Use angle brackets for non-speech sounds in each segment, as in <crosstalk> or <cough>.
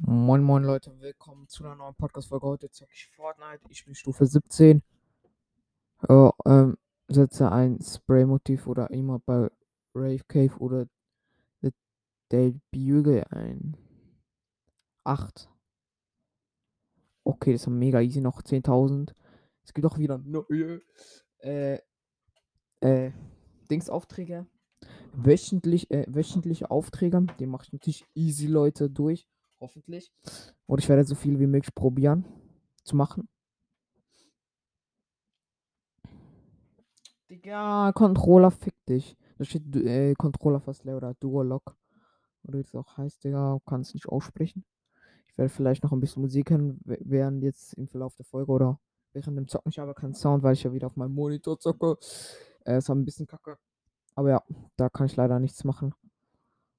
Moin Moin Leute, willkommen zu einer neuen Podcast-Folge. Heute zocke ich Fortnite. Ich bin Stufe 17. Äh, ähm, setze ein Spray-Motiv oder immer bei Rave Cave oder The Dale ein. 8. Okay, das ist mega easy. Noch 10.000. Es gibt auch wieder neue äh, äh, Dings-Aufträge. Wöchentlich, äh, wöchentliche Aufträge. Die mache ich natürlich easy, Leute, durch. Hoffentlich. Und ich werde so viel wie möglich probieren zu machen. Digga, Controller, fick dich. Da steht äh, Controller fast leer oder Duolock. Oder wie das auch heißt, Digga, kann es nicht aussprechen. Ich werde vielleicht noch ein bisschen Musik hören, während jetzt im Verlauf der Folge oder während dem Zocken. Ich habe keinen Sound, weil ich ja wieder auf meinem Monitor zocke. Äh, ist ein bisschen kacke. Aber ja, da kann ich leider nichts machen.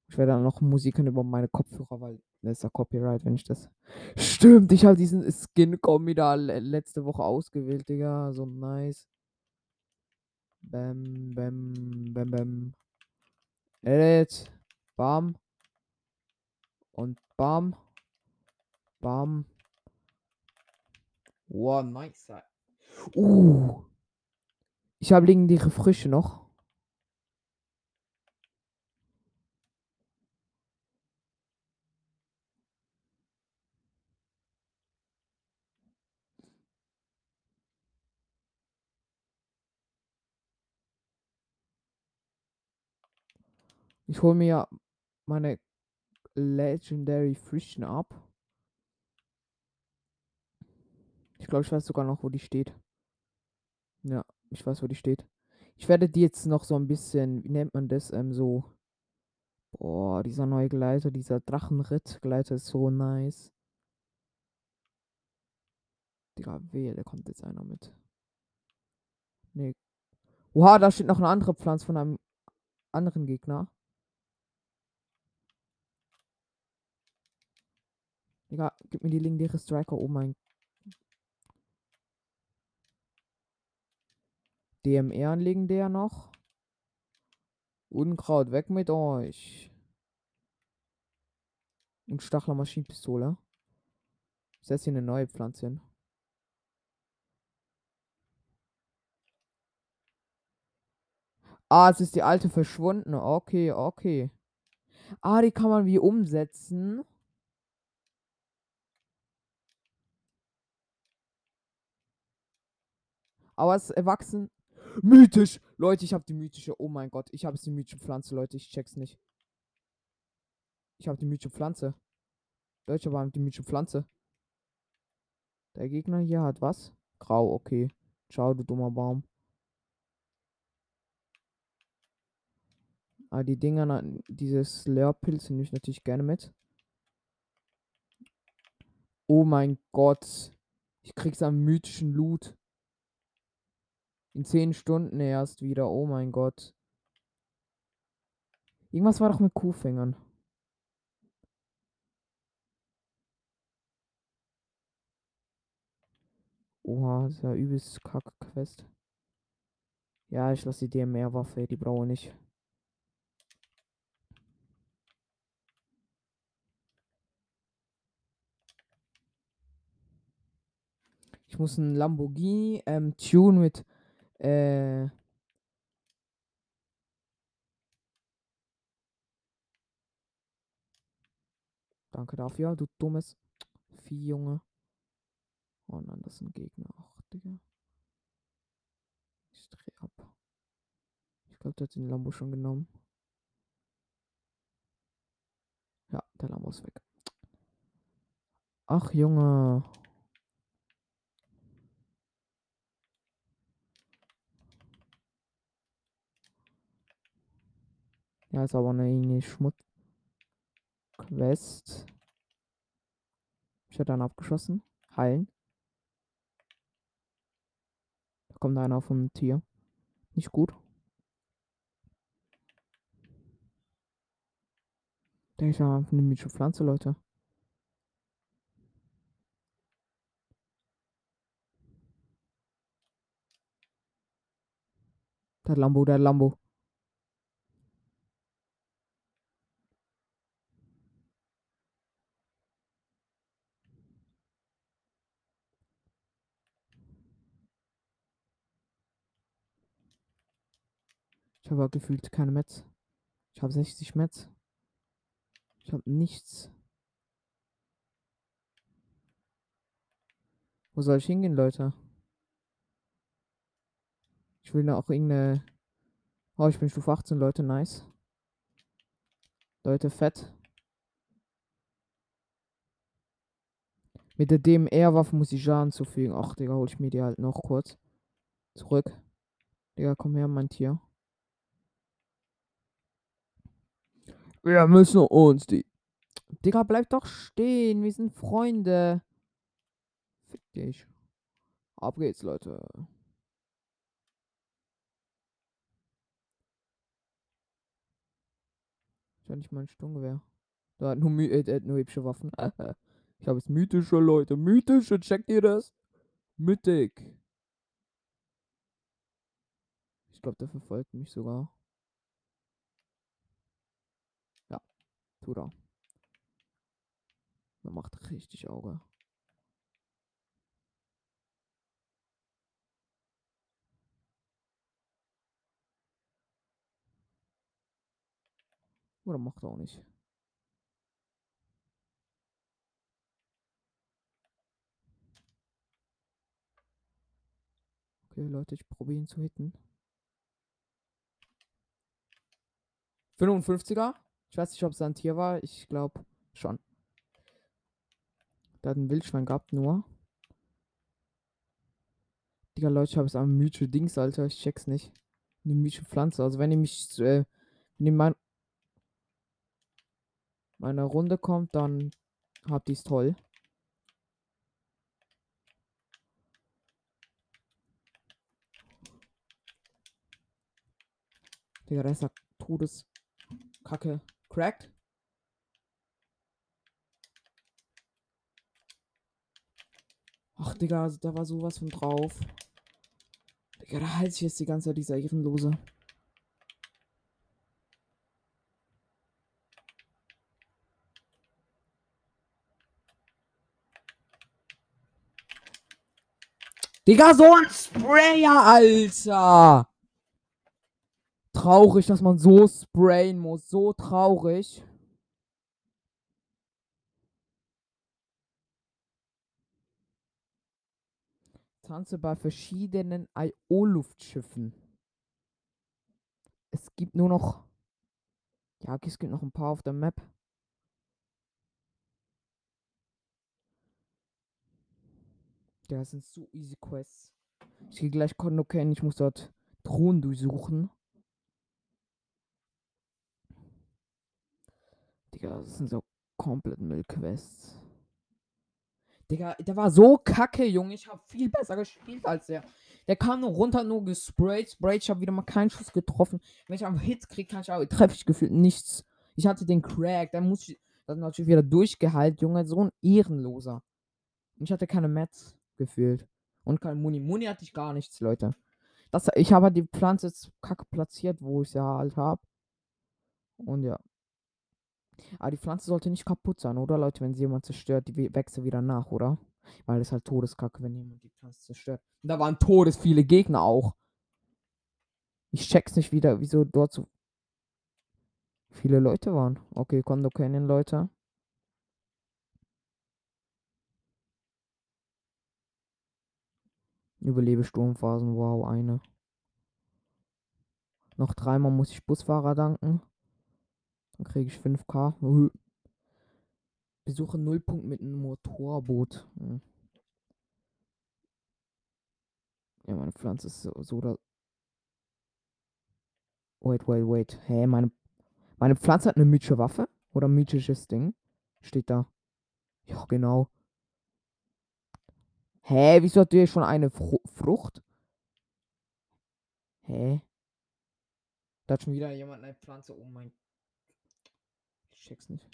Ich werde dann noch Musik hören über meine Kopfhörer, weil das ist ja Copyright, wenn ich das. Stimmt, ich habe diesen Skin-Kombi da letzte Woche ausgewählt, Digga. So nice. Bam, bam, bam, bam. Edit. Bam. Und bam. Bam. Wow, nice. Uh. Ich habe legendäre Frische noch. Ich hole mir ja meine Legendary Frischen ab. Ich glaube, ich weiß sogar noch, wo die steht. Ja, ich weiß, wo die steht. Ich werde die jetzt noch so ein bisschen, wie nennt man das, ähm, so. Boah, dieser neue Gleiter, dieser Drachenritt-Gleiter ist so nice. Digga, wehe, da kommt jetzt einer mit. Nee. Oha, da steht noch eine andere Pflanze von einem anderen Gegner. Digga, gib mir die legendäre Striker. Oh mein. DMR legendär noch. Unkraut, weg mit euch. Und Stachler Maschinenpistole. Ist jetzt hier eine neue Pflanze hin. Ah, es ist die alte verschwunden. Okay, okay. Ah, die kann man wie umsetzen. Aber es ist erwachsen. Mythisch. Leute, ich habe die mythische. Oh mein Gott, ich habe die mythische Pflanze, Leute. Ich check's nicht. Ich habe die mythische Pflanze. Deutsche waren die mythische Pflanze. Der Gegner hier hat was? Grau, okay. Ciao, du dummer Baum. Ah, die Dinger, dieses Leerpilz nehme ich natürlich gerne mit. Oh mein Gott. Ich krieg's am mythischen Loot. In 10 Stunden erst wieder. Oh mein Gott. Irgendwas war doch mit Kuhfängern. Oha, das ist ja übelst kacke Quest. Ja, ich lasse die DMR-Waffe, die brauche ich nicht. Ich muss ein Lamborghini ähm, Tune mit äh, Danke dafür, du dummes Vieh, Junge. Oh nein, das sind Gegner. Ach, Digga. Ich dreh ab. Ich glaube, der hat den Lambo schon genommen. Ja, der Lambo ist weg. Ach, Junge. Ja, ist aber eine Schmutz. Quest. Ich hatte dann abgeschossen. Heilen. Da kommt einer vom Tier. Nicht gut. Der ist ja eine mythische Pflanze, Leute. Der Lambo, der Lambo. Habe gefühlt keine Metz. Ich habe 60 Metz. Ich habe nichts. Wo soll ich hingehen, Leute? Ich will da auch irgendeine. Oh, ich bin Stufe 18, Leute, nice. Leute, fett. Mit der DMR-Waffe muss ich Schaden zufügen. Ach, Digga, hol ich mir die halt noch kurz. Zurück. Digga, komm her, mein Tier. Wir müssen uns die. Digga, bleib doch stehen. Wir sind Freunde. Fick dich. Ab geht's, Leute. Ich hab nicht mal ein Sturmgewehr. Da hat nur, äh, nur hübsche Waffen. <laughs> ich habe jetzt mythische Leute. Mythische, checkt ihr das? Mythic. Ich glaube, der verfolgt mich sogar. Ja, tut er. Man macht richtig Auge. Oder macht auch nicht. Okay, Leute, ich probiere ihn zu hitten. 55er? Ich weiß nicht, ob es ein Tier war. Ich glaube schon. Da hat ein Wildschwein gehabt, nur. Digga, Leute, ich habe es am mythische Dings, Alter. Ich check's nicht. Eine mythische Pflanze. Also, wenn ihr mich, äh, wenn ihr mein, meine Runde kommt, dann habt ihr's toll. Digga, da ist er Todeskacke. Cracked? Ach, Digga, da war sowas von drauf. Digga, da halte ich jetzt die ganze Zeit dieser Ehrenlose. Digga, so ein Sprayer, Alter! Traurig, dass man so sprayen muss. So traurig. Tanze bei verschiedenen IO-Luftschiffen. Es gibt nur noch. Ja, okay, es gibt noch ein paar auf der Map. Ja, das sind so easy Quests. Ich gehe gleich Kondo kennen. Ich muss dort Thron durchsuchen. Digga, das sind so komplett Müllquests. Digga, der war so kacke, Junge. Ich habe viel besser gespielt als der. Der kam nur runter, nur gesprayt, sprayt. Ich habe wieder mal keinen Schuss getroffen. Wenn ich am Hit kriege, kann ich auch, treffe ich gefühlt nichts. Ich hatte den Crack, dann muss ich das natürlich wieder durchgehalten, Junge. So ein Ehrenloser. Ich hatte keine Mets gefühlt. Und kein Muni. Muni hatte ich gar nichts, Leute. Das, ich habe die Pflanze jetzt kacke platziert, wo ich sie halt habe. Und ja. Aber die Pflanze sollte nicht kaputt sein, oder Leute? Wenn sie jemand zerstört, die wächst wieder nach, oder? Weil es halt Todeskacke, wenn jemand die Pflanze zerstört. Und da waren todes viele Gegner auch. Ich check's nicht wieder, wieso dort so viele Leute waren. Okay, Kondo Canyon, Leute. Überlebe Sturmphasen, wow, eine. Noch dreimal muss ich Busfahrer danken. Dann kriege ich 5k. <laughs> Besuche Nullpunkt mit einem Motorboot. Hm. Ja, meine Pflanze ist so, so da. Wait, wait, wait. Hä, hey, meine, meine Pflanze hat eine mythische Waffe? Oder mythisches Ding? Steht da. Ja, genau. Hä, wieso hat der schon eine Fru Frucht? Hä? Da hat schon wieder jemand eine Pflanze. Oh mein check's nicht.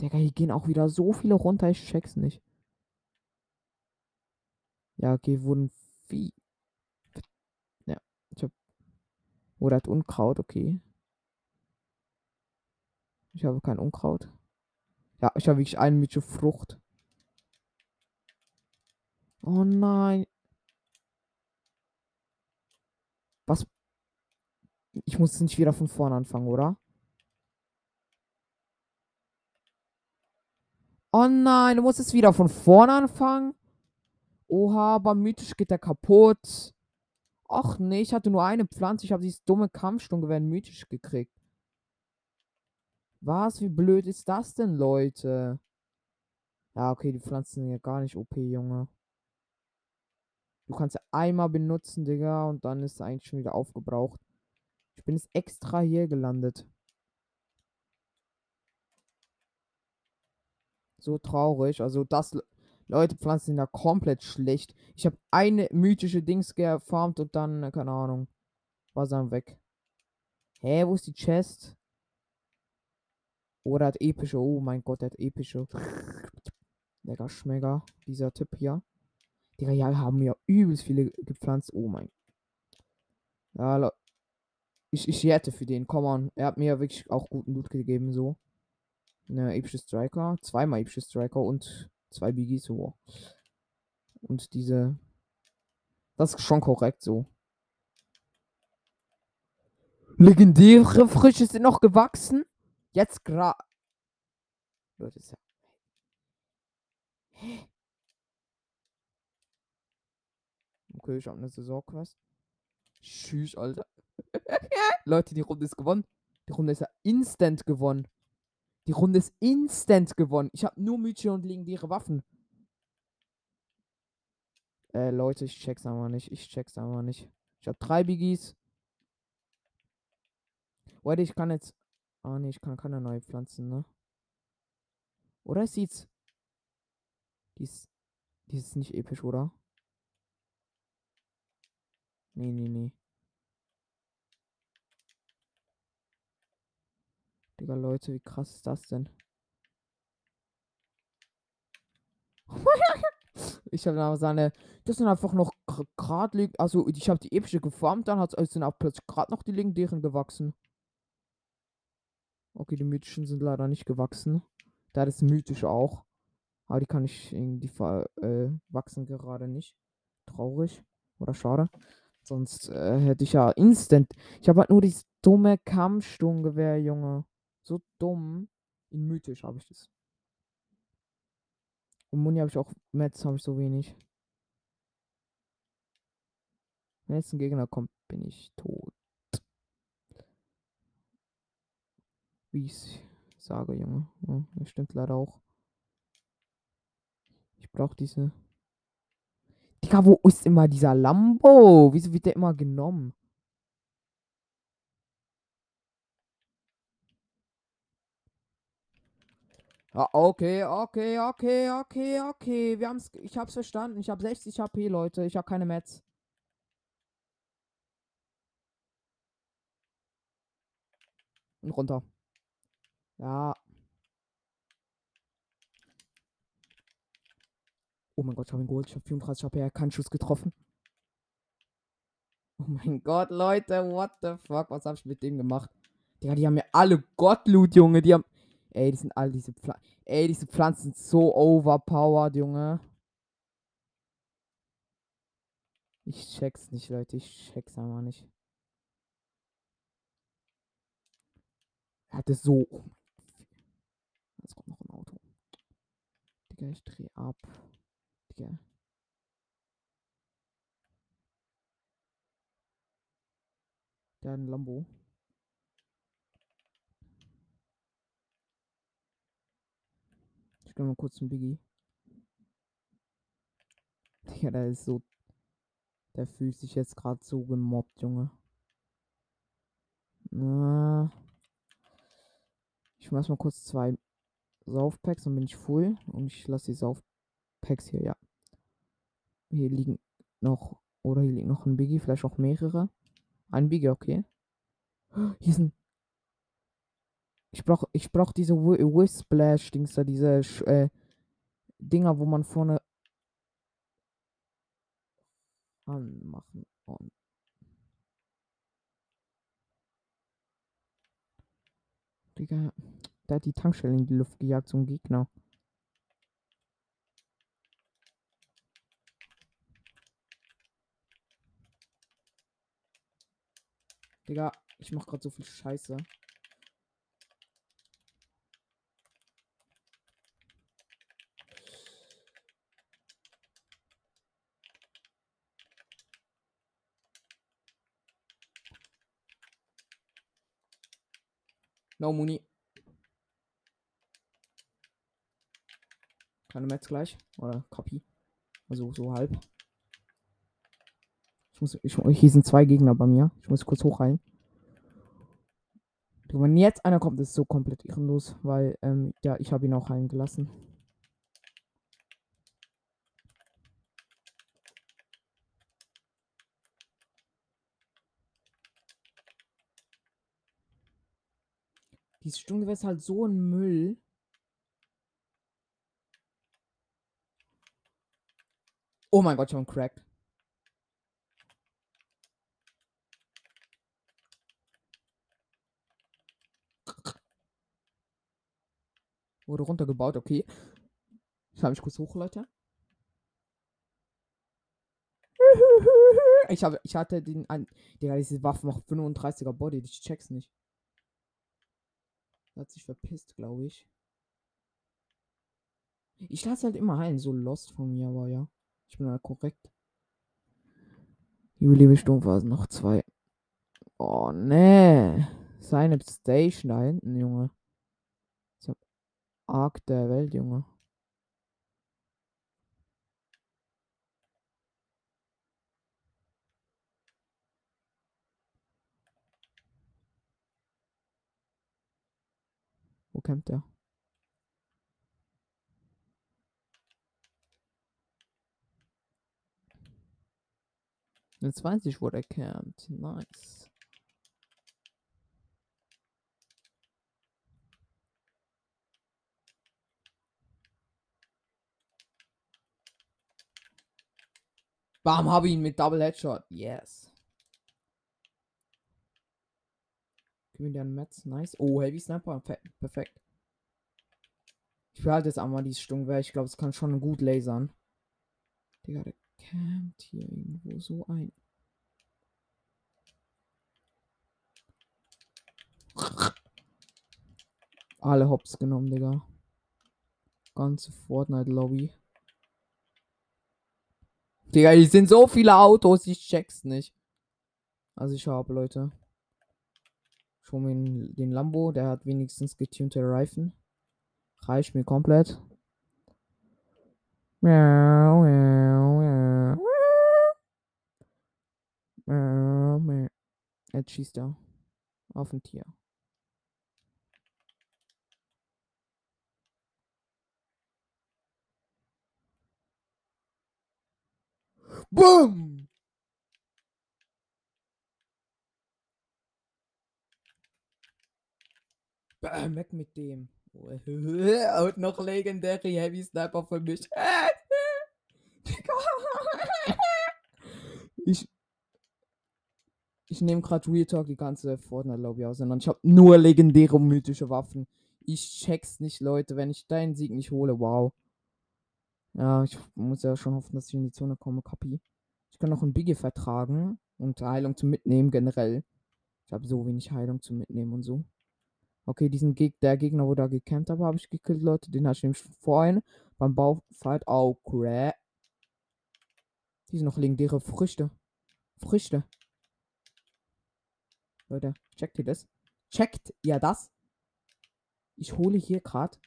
Digga, hier gehen auch wieder so viele runter, ich check's nicht. Ja, okay, wurden wie. Ja, ich hab. Oder hat Unkraut, okay. Ich habe kein Unkraut. Ja, ich habe wirklich eine mythische Frucht. Oh nein. Was? Ich muss nicht wieder von vorne anfangen, oder? Oh nein, du musst es wieder von vorne anfangen? Oha, aber mythisch geht der kaputt. Ach nee, ich hatte nur eine Pflanze. Ich habe dieses dumme Kampfsturmgewehr mythisch gekriegt. Was? Wie blöd ist das denn, Leute? Ja, okay, die Pflanzen sind ja gar nicht OP, Junge. Du kannst ja einmal benutzen, Digga, und dann ist eigentlich schon wieder aufgebraucht. Ich bin jetzt extra hier gelandet. So traurig. Also das, Leute, Pflanzen sind da komplett schlecht. Ich habe eine mythische Dings gefarmt und dann, keine Ahnung, war sie dann weg. Hä, wo ist die Chest? Oder hat epische. Oh mein Gott, der hat epische. Lecker Schmecker, dieser Typ hier. Digga, ja, haben ja übelst viele gepflanzt. Oh mein. Ja, ich, ich hätte für den. Komm on. Er hat mir wirklich auch guten Loot gegeben, so. Eine epische Striker. Zweimal epische Striker und zwei Biggies. So. Und diese. Das ist schon korrekt so. Legendäre Frische sind noch gewachsen. Jetzt gerade. Leute, ist ja. Okay, ich habe eine Saisonquest. Tschüss, Alter. <laughs> Leute, die Runde ist gewonnen. Die Runde ist ja instant gewonnen. Die Runde ist instant gewonnen. Ich habe nur Mythische und legendäre Waffen. Äh, Leute, ich check's aber nicht. Ich check's aber nicht. Ich habe drei Biggies. Warte, ich kann jetzt. Ah, nee, ich kann keine neue Pflanzen, ne? Oder sieht's. Die ist. Die ist nicht episch, oder? Nee, nee, nee. Digga, Leute, wie krass ist das denn? <laughs> ich habe aber seine. Das sind einfach noch gerade. Also, ich habe die epische gefarmt, dann hat es sind auch plötzlich gerade noch die legendären gewachsen. Okay, die mythischen sind leider nicht gewachsen. Da ist mythisch auch. Aber die kann ich irgendwie äh, wachsen gerade nicht. Traurig. Oder schade. Sonst äh, hätte ich ja instant. Ich habe halt nur dieses dumme Kampfsturmgewehr, Junge. So dumm. In mythisch habe ich das. Und Muni habe ich auch. Metz habe ich so wenig. Wenn jetzt ein Gegner kommt, bin ich tot. Wie ich sage, Junge. Ja, das stimmt leider auch. Ich brauche diese. Digga, wo ist immer dieser Lambo? Wieso wird der immer genommen? Okay, okay, okay, okay, okay. Wir haben's, ich hab's verstanden. Ich habe 60 HP, Leute. Ich habe keine Mets. Und runter. Ja. Oh mein Gott, ich habe ihn geholt. Ich habe 34 HP, er keinen Schuss getroffen. Oh mein Gott, Leute, what the fuck? Was habe ich mit dem gemacht? Digga, die haben ja alle Gottloot, Junge. Die haben. Ey, die sind alle diese Pflanzen. Ey, diese Pflanzen sind so overpowered, Junge. Ich check's nicht, Leute. Ich check's einfach nicht. Er hatte so. Oh Jetzt kommt noch ein Auto. Digga, ich dreh ab. Digga. Der hat ein Lambo. Ich gönn mal kurz einen Biggie. Digga, der ist so. Der fühlt sich jetzt gerade so gemobbt, Junge. Na. Ich mach mal kurz zwei Saufpacks, dann bin ich full. Und ich lasse die Saufpacks hier, ja. Hier liegen noch. Oder hier liegt noch ein Biggie, vielleicht auch mehrere. Ein Biggie, okay. Hier sind. Ich brauch, ich brauch diese Whip-Splash-Dings da, diese äh, Dinger, wo man vorne anmachen. Und Digga, der hat die Tankstelle in die Luft gejagt, ein Gegner. Digga, Ich mach gerade so viel Scheiße. No Muni. Keine Metz gleich. Oder Copy. Also so halb. Ich muss. Ich, hier sind zwei Gegner bei mir. Ich muss kurz hochheilen. Wenn jetzt einer kommt, ist es so komplett ehrenlos, weil ähm, ja, ich habe ihn auch heilen gelassen. Dieses Sturmgewehr ist halt so ein Müll. Oh mein Gott, ich habe einen Crack. Wurde runtergebaut, okay. Ich habe mich kurz hoch, Leute. Ich, habe, ich hatte den. Digga, diese Waffe macht 35er Body. Ich check's nicht. Hat sich verpisst, glaube ich. Ich lasse halt immer heilen, so lost von mir, aber ja. Ich bin halt korrekt. Liebe Sturmphasen, noch zwei. Oh, nee. Seine Station da hinten, Junge. Ich hab Arc der Welt, Junge. Kämpft der? Jetzt weiß ich, wo der campt. Nice. Bam, habe ihn mit Double Headshot. Yes. Gib mir den Metz. Nice. Oh, Heavy Sniper. Perfekt. Ich behalte jetzt einmal dieses Sturmgewehr. Ich glaube, es kann schon gut lasern. Digga, der campt hier irgendwo so ein. Alle Hops genommen, Digga. Ganze Fortnite-Lobby. Digga, hier sind so viele Autos, ich check's nicht. Also ich habe, Leute. Schon mir den Lambo, der hat wenigstens getunte Reifen. Reicht mir komplett. Miau, miau, miau. Jetzt schießt er auf ein Tier. Boom! Bam, <clears throat> weg mit dem. <laughs> Und noch legendäre Heavy Sniper für mich. <laughs> ich ich nehme gerade Real Talk die ganze Fortnite-Lobby aus und ich habe nur legendäre mythische Waffen. Ich check's nicht, Leute. Wenn ich deinen Sieg nicht hole, wow. Ja, ich muss ja schon hoffen, dass ich in die Zone komme. Copy. Ich kann noch ein Biggie vertragen und Heilung zum Mitnehmen generell. Ich habe so wenig Heilung zum Mitnehmen und so. Okay, diesen Geg der Gegner, wo da gekämpft habe, habe ich gekillt, Leute. Den hatte ich nämlich vorhin beim Baufight. Oh, crap. Die sind noch legendäre Früchte. Früchte. Leute, checkt ihr das? Checkt ihr das? Ich hole hier gerade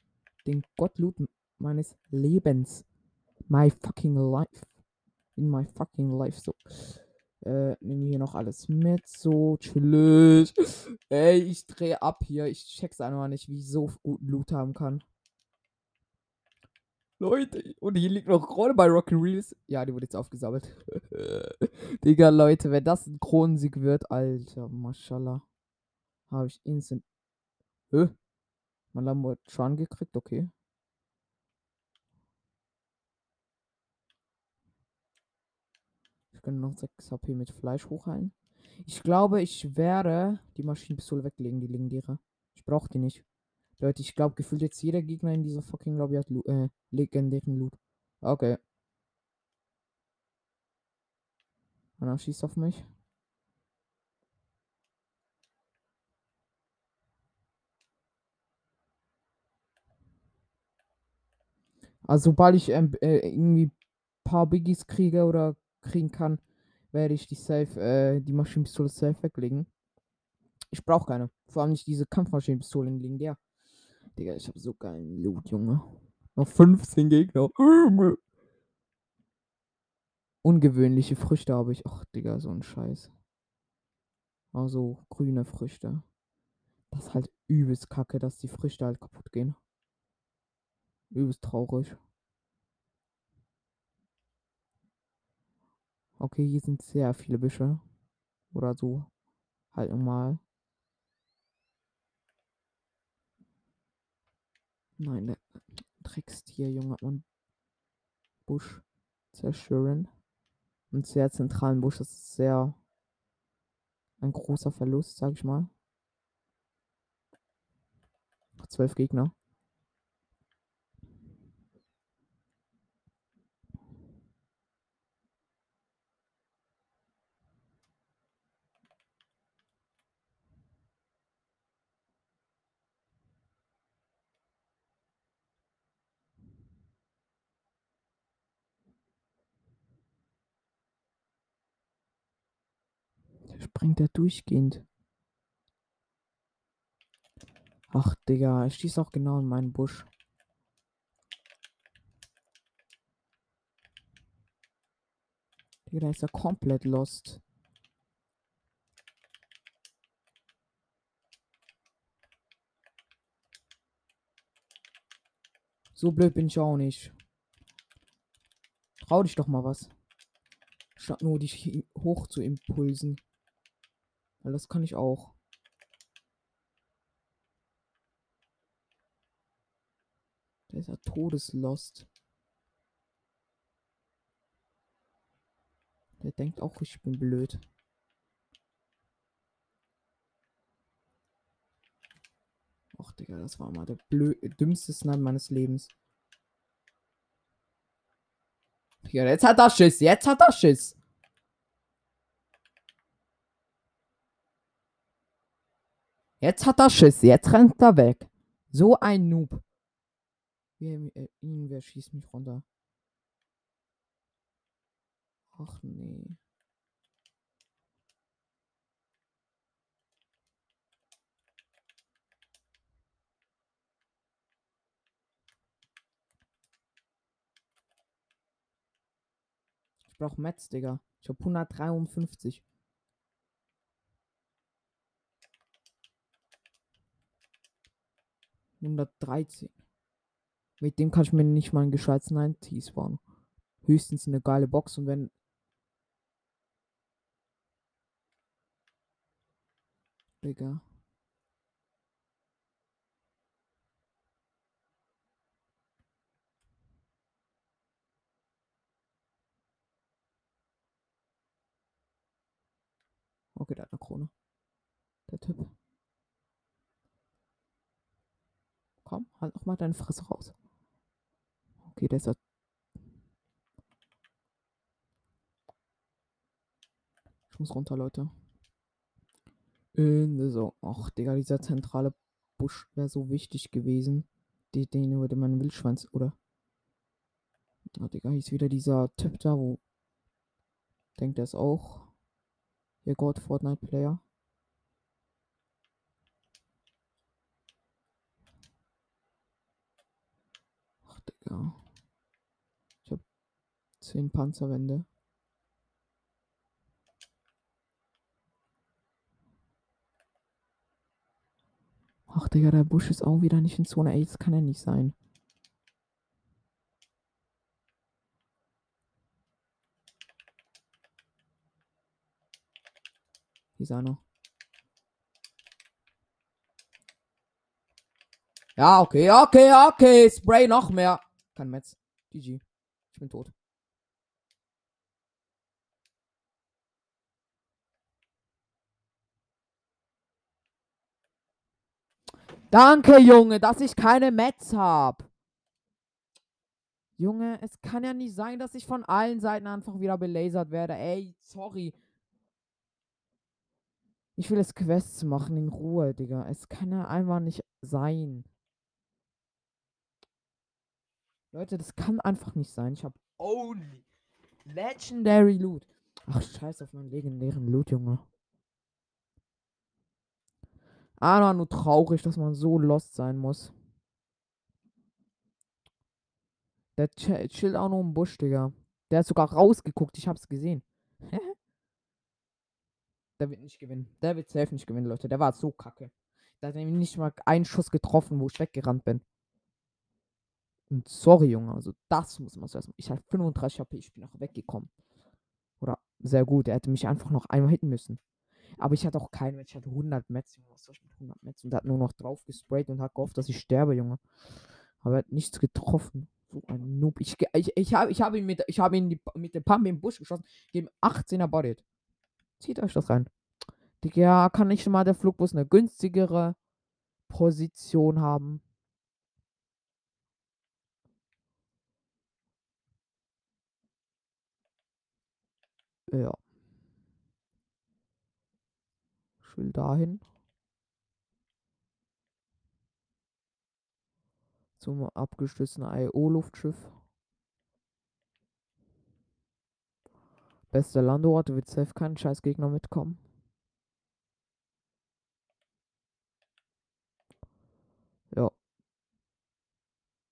den Gottloot meines Lebens. My fucking life. In my fucking life. So. Äh, nehme hier noch alles mit. So, chillig. <laughs> Ey, ich drehe ab hier. Ich check's einfach nicht, wie ich so guten Loot haben kann. Leute, und hier liegt noch Krone bei Rocky Reels. Ja, die wurde jetzt aufgesammelt. <laughs> Digga, Leute, wenn das ein Kronensieg wird, Alter, mashallah. Habe ich instant. Hä? Mein Lambo hat Schaden gekriegt, okay. Wir können noch 6 HP mit Fleisch hochheilen. Ich glaube, ich werde die Maschinenpistole weglegen, die legendäre. Ich brauche die nicht. Leute, ich glaube, gefühlt jetzt jeder Gegner in dieser fucking Lobby hat Lo äh, legendären Loot. Okay. Und Einer schießt auf mich. Also sobald ich ähm, äh, irgendwie paar Biggies kriege oder kriegen kann, werde ich die safe, äh, die Maschinenpistole safe weglegen. Ich brauche keine. Vor allem nicht diese Kampfmaschinenpistole liegen der. Digga, ich habe so geilen Loot, Junge. Noch 15 Gegner. Ungewöhnliche Früchte habe ich. Ach, Digga, so ein Scheiß. Also grüne Früchte. Das ist halt übelst kacke, dass die Früchte halt kaputt gehen. Übelst traurig. Okay, hier sind sehr viele Büsche. Oder so. Halt normal. Nein, der Dreckstier, Junge, man Busch zerstören. Einen sehr zentralen Busch, das ist sehr ein großer Verlust, sag ich mal. Zwölf Gegner. Der springt da durchgehend. Ach, Digga, er schießt auch genau in meinen Busch. Digga, da ist er komplett lost. So blöd bin ich auch nicht. Trau dich doch mal was. Statt nur dich hoch zu impulsen. Weil das kann ich auch. Der ist ja todeslost. Der denkt auch, ich bin blöd. Ach, Digga, das war mal der blö dümmste Snipe meines Lebens. Digga, jetzt hat er Schiss. Jetzt hat er Schiss. Jetzt hat er Schiss. Jetzt rennt er weg. So ein Noob. Wer, äh, schießt mich runter? Ach nee. Ich brauch Metz, Digga. Ich hab 153. Hundertdreizehn. Mit dem kann ich mir nicht mal einen gescheites 90 bauen. Höchstens eine geile Box und wenn. Digga. Okay, der hat eine Krone. Der Typ. Komm, halt noch mal deine Fresse raus. Okay, der ist ja. Ich muss runter, Leute. In so. Ach, Digga, dieser zentrale Busch wäre so wichtig gewesen. Die, den würde mein Wildschwanz, oder? Ah, Digga, hier ist wieder dieser Typ da, wo. Denkt er es auch. Ihr Gott, Fortnite-Player. Digga. Ich hab 10 Panzerwände. Ach, Digga, der Busch ist auch wieder nicht in Zone. Ey, das kann ja nicht sein. Hier ist einer. Ja, okay, okay, okay. Spray noch mehr. Kein Metz. GG. Ich bin tot. Danke, Junge, dass ich keine Metz hab. Junge, es kann ja nicht sein, dass ich von allen Seiten einfach wieder belasert werde. Ey, sorry. Ich will jetzt Quests machen in Ruhe, Digga. Es kann ja einfach nicht sein. Leute, das kann einfach nicht sein. Ich habe only Legendary Loot. Ach, scheiß auf meinen legendären Loot, Junge. Ah, nur traurig, dass man so lost sein muss. Der ch chillt auch nur im Busch, Digga. Der hat sogar rausgeguckt, ich hab's gesehen. <laughs> der wird nicht gewinnen. Der wird safe nicht gewinnen, Leute. Der war so kacke. Der hat nämlich nicht mal einen Schuss getroffen, wo ich weggerannt bin. Und sorry, Junge, also das muss man erstmal. Ich hatte 35 HP, ich bin noch weggekommen. Oder sehr gut, er hätte mich einfach noch einmal hitten müssen. Aber ich hatte auch keinen ich hatte 100 Metz, Junge. Was soll ich mit 100 Metz? Und hat nur noch drauf gesprayt und hat gehofft, dass ich sterbe, Junge. Aber er hat nichts getroffen. So ein Noob. Ich, ich, ich habe ich hab ihn, mit, ich hab ihn die, mit dem Pump im Busch geschossen. Dem 18er Bodied. Zieht euch das rein. Ja, kann nicht mal der Flugbus eine günstigere Position haben? Ja. Ich will dahin. Zum abgestützten IO-Luftschiff. Bester Landeort, wird safe kein Scheißgegner mitkommen. Ja.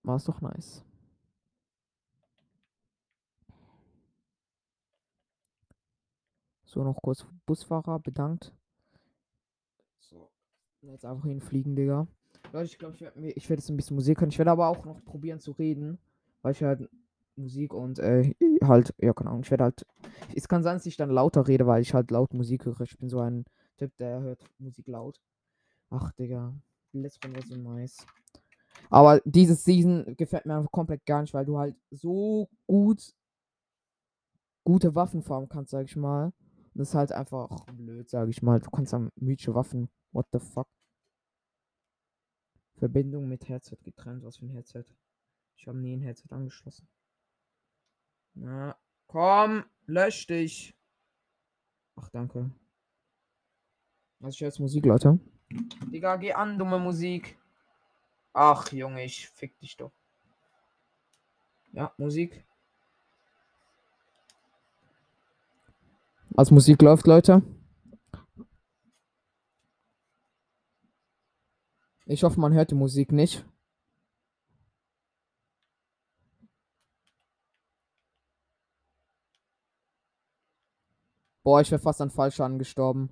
War's doch nice. So, noch kurz Busfahrer bedankt. So. Jetzt einfach hinfliegen, Digga. Leute, ich glaube, ich werde werd jetzt ein bisschen Musik hören. Ich werde aber auch noch probieren zu reden. Weil ich halt Musik und äh, halt, ja, keine Ahnung, ich werde halt. Es kann sein, dass ich dann lauter rede, weil ich halt laut Musik höre. Ich bin so ein Typ, der hört Musik laut. Ach, Digga. Letzte Runde war so nice. Aber dieses Season gefällt mir einfach komplett gar nicht, weil du halt so gut gute Waffen farmen kannst, sag ich mal. Das ist halt einfach blöd, sage ich mal. Du kannst am mythische Waffen. What the fuck? Verbindung mit Headset getrennt. Was für ein Headset? Ich habe nie ein Headset angeschlossen. Na, komm, lösch dich. Ach, danke. Also ich höre jetzt Musik, Leute. Digga, geh an, dumme Musik. Ach, Junge, ich fick dich doch. Ja, Musik. Als Musik läuft, Leute. Ich hoffe, man hört die Musik nicht. Boah, ich wäre fast an Fallschaden gestorben.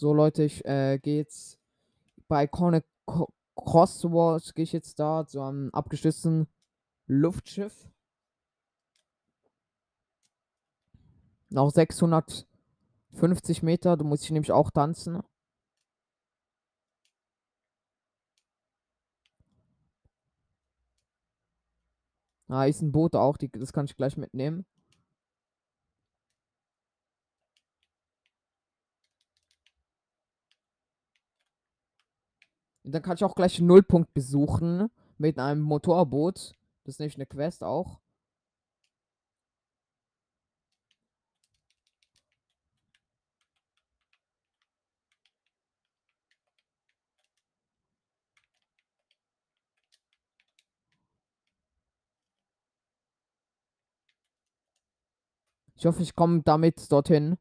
So, Leute, ich äh, gehe jetzt bei Iconic Crosswalk, gehe ich jetzt da zu einem abgestützten Luftschiff. Noch 650 Meter, da muss ich nämlich auch tanzen. Ah, ist ein Boot auch, die, das kann ich gleich mitnehmen. Dann kann ich auch gleich einen Nullpunkt besuchen mit einem Motorboot. Das ist nämlich eine Quest auch. Ich hoffe, ich komme damit dorthin.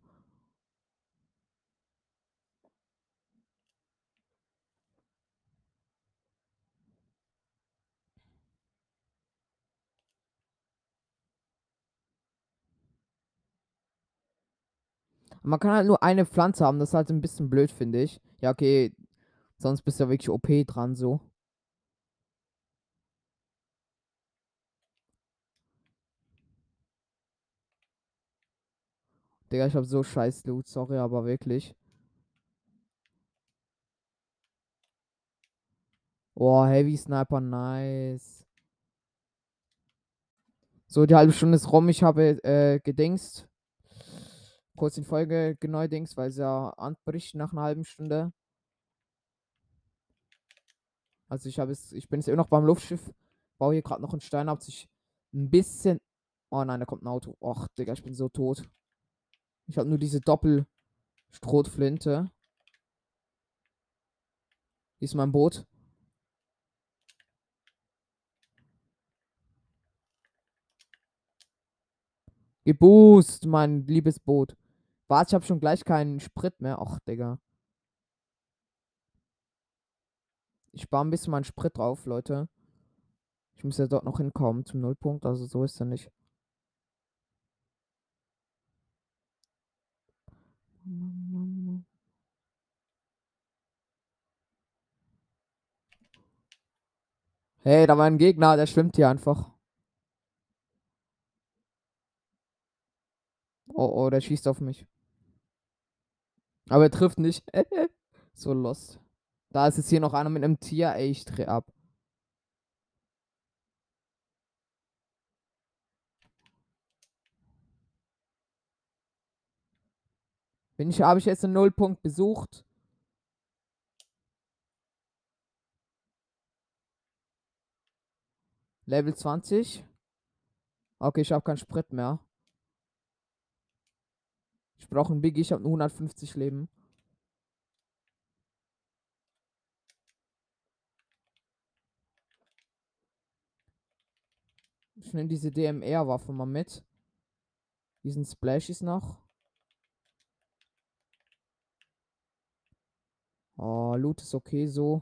Man kann halt nur eine Pflanze haben, das ist halt ein bisschen blöd, finde ich. Ja, okay. Sonst bist du ja wirklich OP dran, so. Digga, ich hab so scheiß Loot, sorry, aber wirklich. Oh, Heavy Sniper, nice. So, die halbe Stunde ist rum. Ich habe äh, gedingst kurz in Folge geneuerdings, weil es ja anbricht nach einer halben Stunde. Also ich habe es, ich bin jetzt immer noch beim Luftschiff, baue hier gerade noch einen Stein ab. Ich Ein bisschen. Oh nein, da kommt ein Auto. Och, Digga, ich bin so tot. Ich habe nur diese Doppel-Strohflinte. Hier ist mein Boot. Geboost, mein liebes Boot. Warte, ich habe schon gleich keinen Sprit mehr. Och, Digga. Ich spare ein bisschen meinen Sprit drauf, Leute. Ich muss ja dort noch hinkommen zum Nullpunkt, also so ist er nicht. Hey, da war ein Gegner, der schwimmt hier einfach. Oh, oh, der schießt auf mich. Aber er trifft nicht. <laughs> so lost. Da ist jetzt hier noch einer mit einem Tier. Ey, ich dreh ab. Bin ich, habe ich jetzt einen Nullpunkt besucht? Level 20. Okay, ich habe keinen Sprit mehr. Ich brauche einen Biggie, ich habe nur 150 Leben. Ich nehme diese DMR-Waffe mal mit. Diesen Splash ist noch. Oh, Loot ist okay so.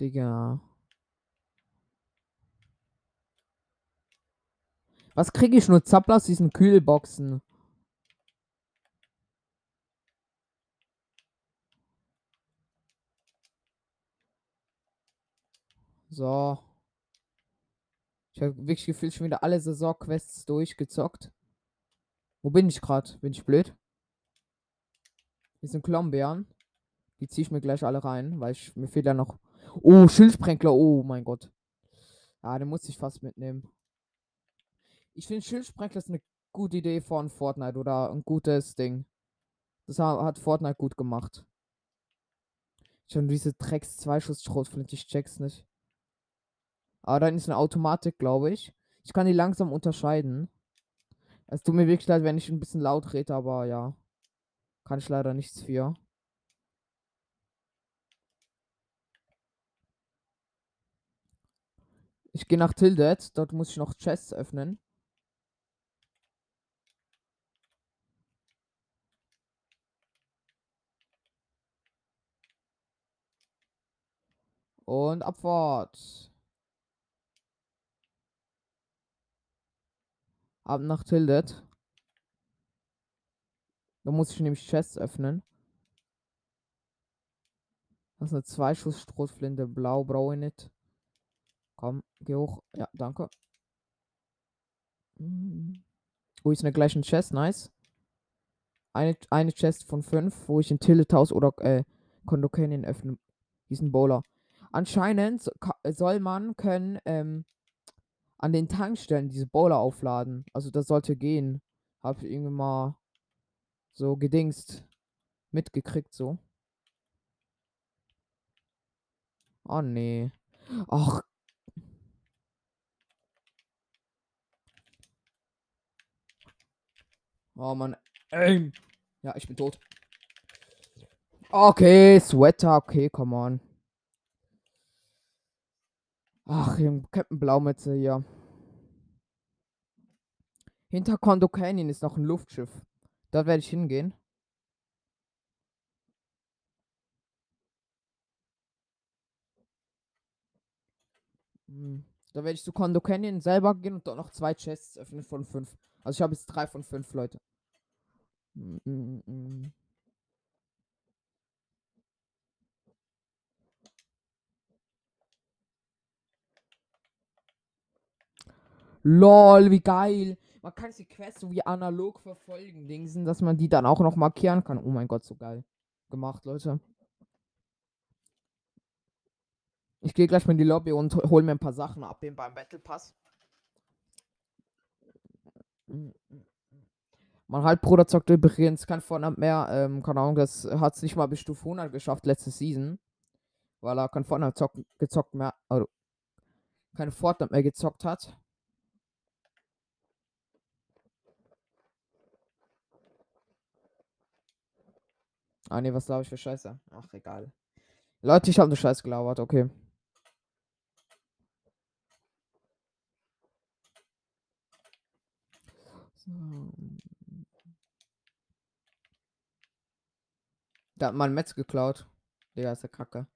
Digga. Was kriege ich nur Zappler aus diesen Kühlboxen? So. Ich habe wirklich gefühlt schon wieder alle Saisonquests durchgezockt. Wo bin ich gerade? Bin ich blöd? Hier sind Klombeeren. Die ziehe ich mir gleich alle rein, weil ich, mir fehlt ja noch. Oh, Schildsprenkler. Oh mein Gott. Ja, den muss ich fast mitnehmen. Ich finde Schildsprenkler ist eine gute Idee von Fortnite oder ein gutes Ding. Das hat Fortnite gut gemacht. Schon diese Drecks Zweischuss Schrotflinte, ich check's nicht. Aber dann ist eine Automatik, glaube ich. Ich kann die langsam unterscheiden. Es tut mir wirklich leid, wenn ich ein bisschen laut rede, aber ja. Kann ich leider nichts für. Ich gehe nach Tildet. Dort muss ich noch Chests öffnen. Und Abfahrt. Ab nach Tildet. Da muss ich nämlich Chests öffnen. Das ist eine Zweischuss-Strohflinte. Blau brauche ich nicht. Komm, geh hoch. Ja, danke. Wo ist eine gleiche Chest? Nice. Eine, eine Chest von fünf, wo ich in Tillethaus oder äh, Kondo Canyon öffne. Diesen Bowler. Anscheinend soll man können ähm, an den Tankstellen diese Bowler aufladen. Also das sollte gehen. Hab ich irgendwie mal so gedingst mitgekriegt so. Oh nee. Ach. Oh man. Aim. Ja, ich bin tot. Okay, Sweater. Okay, come on. Ach, Captain Blaumütze hier. Hinter Kondo Canyon ist noch ein Luftschiff. Dort werde ich hingehen. Hm. Da werde ich zu Kondo Canyon selber gehen und dort noch zwei Chests öffnen von fünf. Also ich habe jetzt drei von fünf Leute. Mm -mm Lol, wie geil. Man kann die Quests so wie analog verfolgen, Dingsen, dass man die dann auch noch markieren kann. Oh mein Gott, so geil. Gemacht, Leute. Ich gehe gleich mal in die Lobby und hole mir ein paar Sachen ab beim Battle Pass. Mein Halbbruder zockt übrigens kein Fortnite mehr. Ähm, keine Ahnung, das hat es nicht mal bis Stufe 100 geschafft letzte Season. weil er kein Fortnite zock, gezockt mehr, also kein Fortnite mehr gezockt hat. Ah ne, was glaube ich für Scheiße? Ach, egal. Leute, ich habe eine Scheiße gelabert, okay. So. Da hat man Metz geklaut. Digga, ist der Kacke.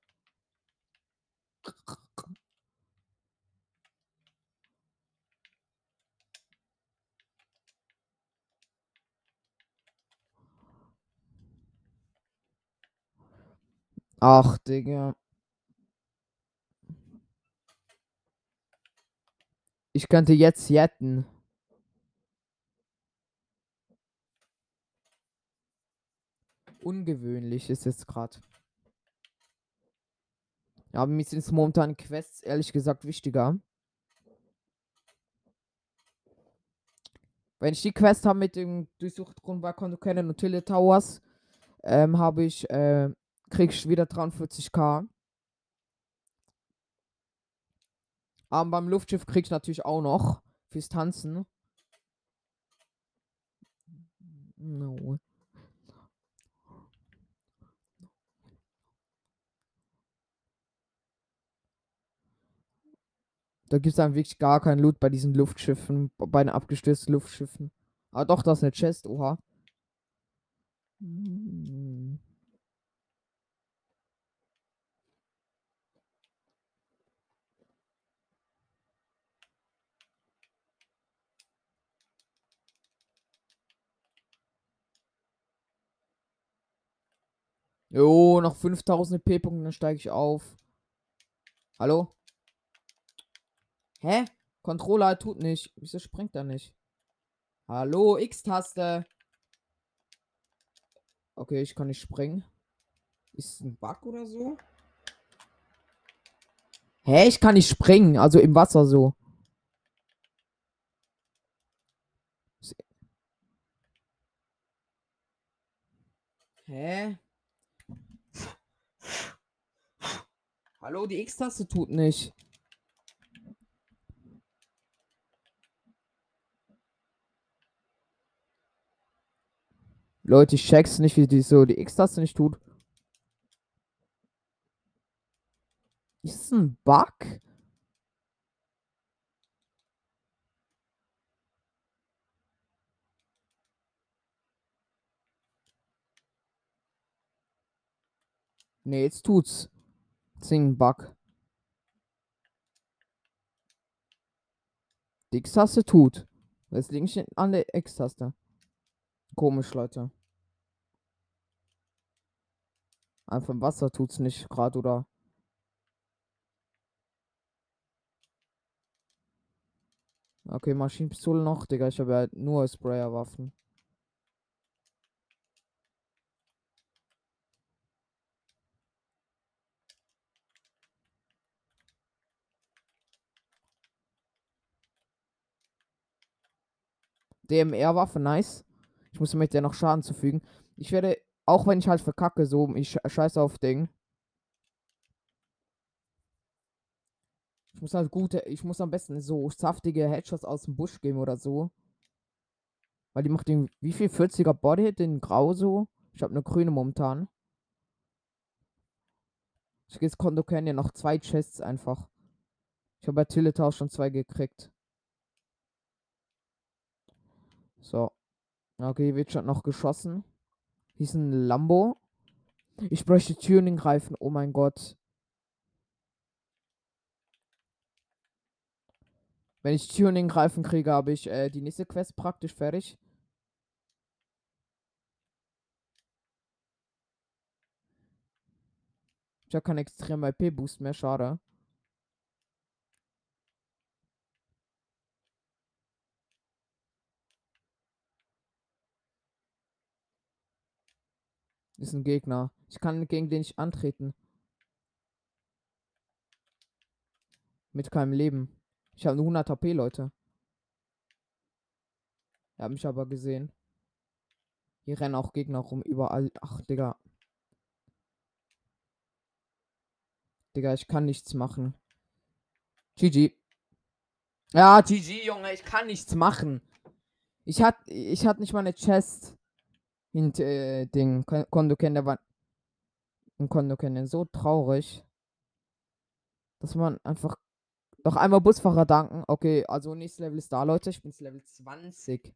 Ach, Digga. Ich könnte jetzt jetten. Ungewöhnlich ist es gerade. Ja, aber mir sind momentan Quests ehrlich gesagt wichtiger. Wenn ich die Quest habe mit dem Durchsuchtgrund bei Konto kennen und Tille Towers, ähm, habe ich, äh, krieg ich wieder 43k. Aber beim Luftschiff krieg ich natürlich auch noch fürs Tanzen. No. Da gibt es dann wirklich gar keinen Loot bei diesen Luftschiffen, bei den abgestürzten Luftschiffen. Ah doch, das ist eine Chest, oha. Hm. Jo, noch 5000 P-Punkte, dann steige ich auf. Hallo? Hä? Controller tut nicht. Wieso springt er nicht? Hallo, X-Taste. Okay, ich kann nicht springen. Ist ein Bug oder so? Hä, ich kann nicht springen. Also im Wasser so. Hä? Hallo, die X-Taste tut nicht. Leute, ich check's nicht, wie die so die X-Taste nicht tut. Ist ein Bug? Ne, jetzt tut's. Zing Bug. Die X-Taste tut. Jetzt liegt ich an der X-Taste. Komisch, Leute. Einfach im Wasser tut's nicht gerade, oder? Okay, Maschinenpistole noch, Digga. Ich habe ja halt nur Sprayerwaffen. DMR-Waffe, nice. Ich muss mit der noch Schaden zufügen. Ich werde, auch wenn ich halt verkacke, so, ich scheiße auf Ding. Ich muss halt gute, ich muss am besten so saftige Headshots aus dem Busch geben oder so. Weil die macht den, wie viel 40er Bodyhit, den Grau so? Ich habe eine grüne momentan. Ich gehe jetzt Konto Canyon noch zwei Chests einfach. Ich habe bei Tilletau schon zwei gekriegt. So. Okay, wird schon noch geschossen. Hier ist ein Lambo. Ich bräuchte Tuning-Reifen. Oh mein Gott. Wenn ich Tuning-Reifen kriege, habe ich äh, die nächste Quest praktisch fertig. Ich habe keinen extremen IP-Boost mehr, schade. Ist ein Gegner. Ich kann gegen den nicht antreten. Mit keinem Leben. Ich habe nur 100 HP, Leute. Er hat mich aber gesehen. Hier rennen auch Gegner rum, überall. Ach, Digga. Digga, ich kann nichts machen. GG. Ja, GG, Junge, ich kann nichts machen. Ich hat, ich hatte nicht mal eine Chest. Hint, äh, Kondo kennen, der war. Kondo kennen. So traurig. Dass man einfach. Noch einmal Busfahrer danken. Okay, also nächstes Level ist da, Leute. Ich bin jetzt Level 20.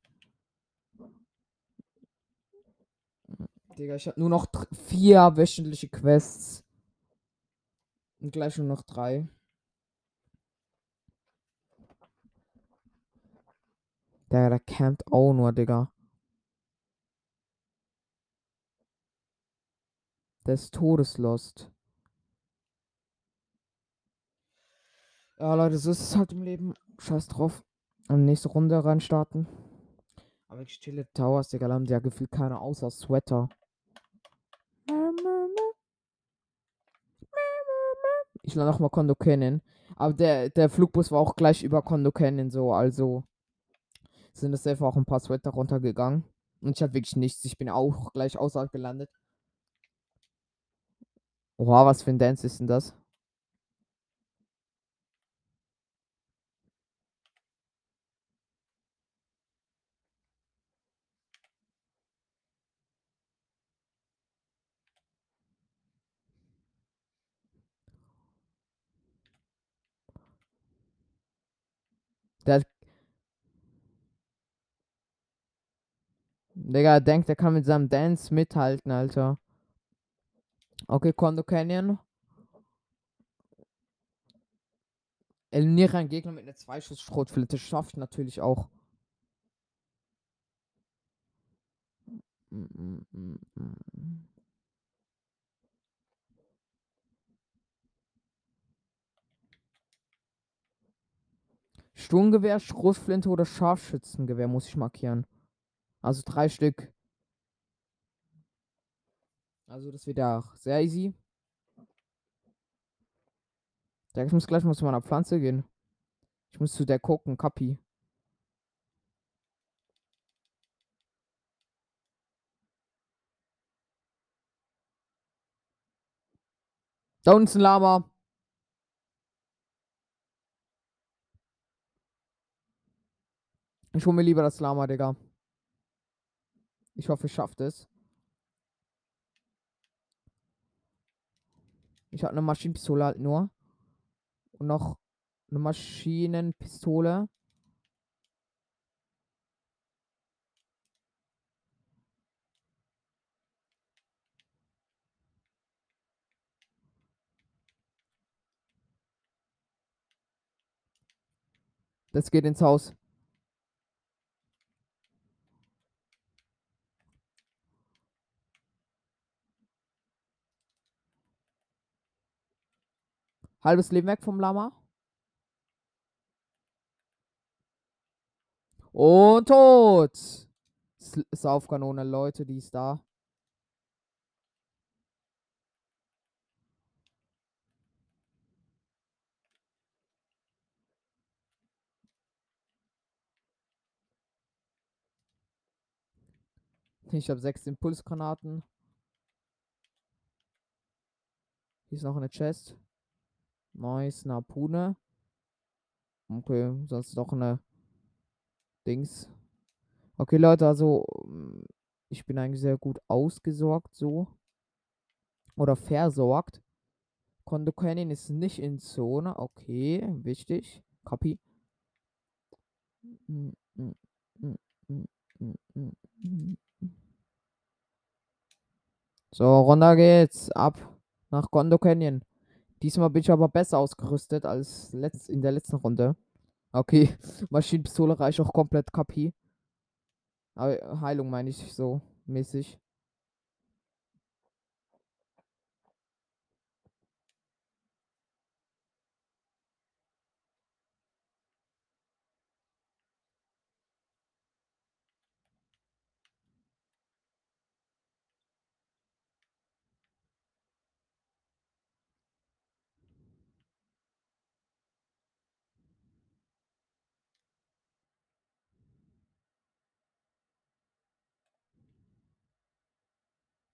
Digga, ich habe nur noch vier wöchentliche Quests. Und gleich nur noch drei. Der, der campt auch nur, Digga. Der ist todeslost. Ja, Leute, so ist es halt im Leben. Scheiß drauf. Und nächste Runde reinstarten. Aber ich chille Towers, Digga, haben die ja gefühlt keine außer Sweater. Ich lade nochmal Kondo Canyon. Aber der, der Flugbus war auch gleich über Kondo Canyon so, also sind es einfach auch ein paar Sweater runtergegangen. Und ich hatte wirklich nichts. Ich bin auch gleich außerhalb gelandet. Oha, was für ein Dance ist denn das? Der Digga, denkt, er kann mit seinem Dance mithalten, Alter. Okay, Kondo Canyon. Eliminiere einen Gegner mit einer Zweischuss-Schrotflinte. Schafft natürlich auch. Sturmgewehr, Schrotflinte oder Scharfschützengewehr muss ich markieren. Also drei Stück. Also das wird ja auch sehr easy. Ja, ich muss gleich mal zu meiner Pflanze gehen. Ich muss zu der gucken, Kapi. Da unten ist ein Lama. Ich hole mir lieber das Lama, Digga. Ich hoffe, ich schaffe es. Ich habe eine Maschinenpistole halt nur. Und noch eine Maschinenpistole. Das geht ins Haus. Halbes Leben weg vom Lama. Und tot. Saufkanone, Leute, die ist da. Ich habe sechs Impulsgranaten. Hier ist noch eine Chest. Nice, eine Harpune. Okay, sonst noch eine Dings. Okay, Leute, also mm, ich bin eigentlich sehr gut ausgesorgt so. Oder versorgt. Kondo Canyon ist nicht in Zone. Okay, wichtig. Copy. So, runter geht's. Ab nach Kondo Canyon. Diesmal bin ich aber besser ausgerüstet als letzt, in der letzten Runde. Okay, <laughs> Maschinenpistole reicht auch komplett Kapi. Heilung meine ich so mäßig.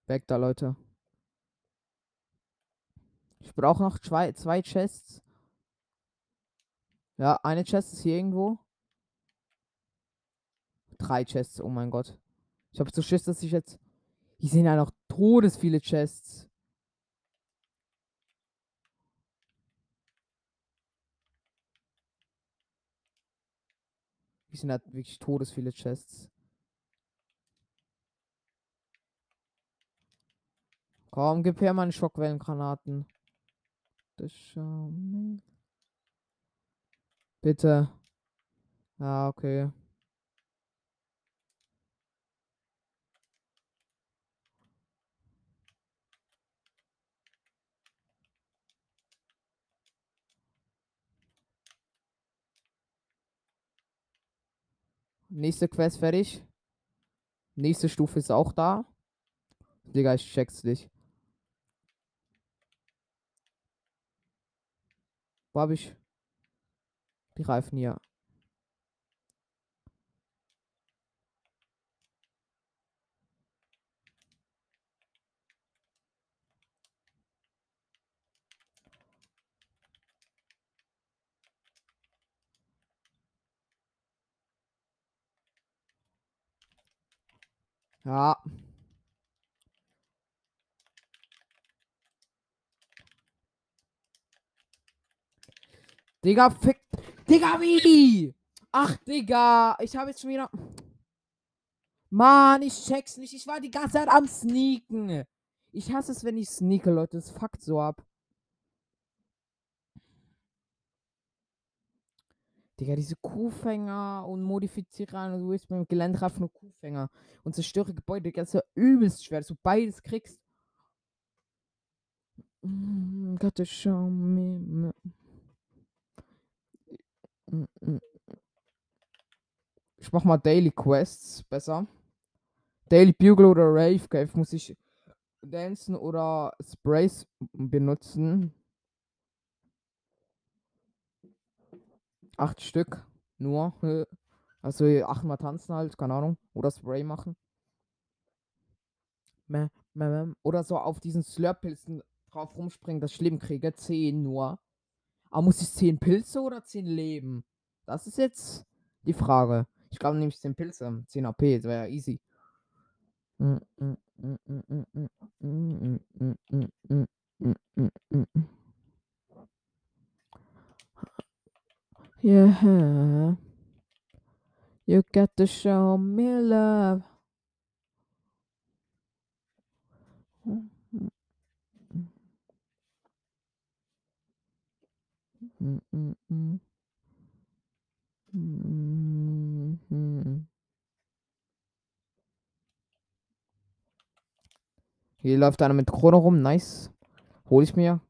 Weg da, Leute. Ich brauche noch zwei, zwei Chests. Ja, eine Chest ist hier irgendwo. Drei Chests, oh mein Gott. Ich habe so Schiss, dass ich jetzt. Hier sind ja noch todes viele Chests. Hier sind halt wirklich todes viele Chests. Komm, gib her meine Schockwellengranaten. Bitte. Ja, okay. Nächste Quest fertig. Nächste Stufe ist auch da. Digga, ich check's nicht. Wo hab ich die Reifen hier? Ja. Digga, fick. Digga, wie? Ach, Digga. Ich habe jetzt schon wieder. Mann, ich check's nicht. Ich war die ganze Zeit am Sneaken. Ich hasse es, wenn ich sneake, Leute. Das fuckt so ab. Digga, diese Kuhfänger und Modifizierer und du bist beim Geländereifen nur Kuhfänger und zerstöre Gebäude. Das ist ja übelst schwer, dass du beides kriegst. Mm, Gotta show me. Ich mach mal Daily Quests besser. Daily Bugle oder Rave Cave muss ich dancen oder Sprays benutzen. Acht Stück. Nur. Also achtmal tanzen halt, keine Ahnung. Oder Spray machen. Oder so auf diesen Slurp-Pilzen drauf rumspringen, das schlimm kriege. Zehn nur. Aber muss ich 10 Pilze oder 10 Leben? Das ist jetzt die Frage. Ich glaube nämlich 10 Pilze, 10 AP, das wäre ja easy. Yeah. You got to show me love. Hier läuft einer mit Krone rum, nice. Hol ich mir.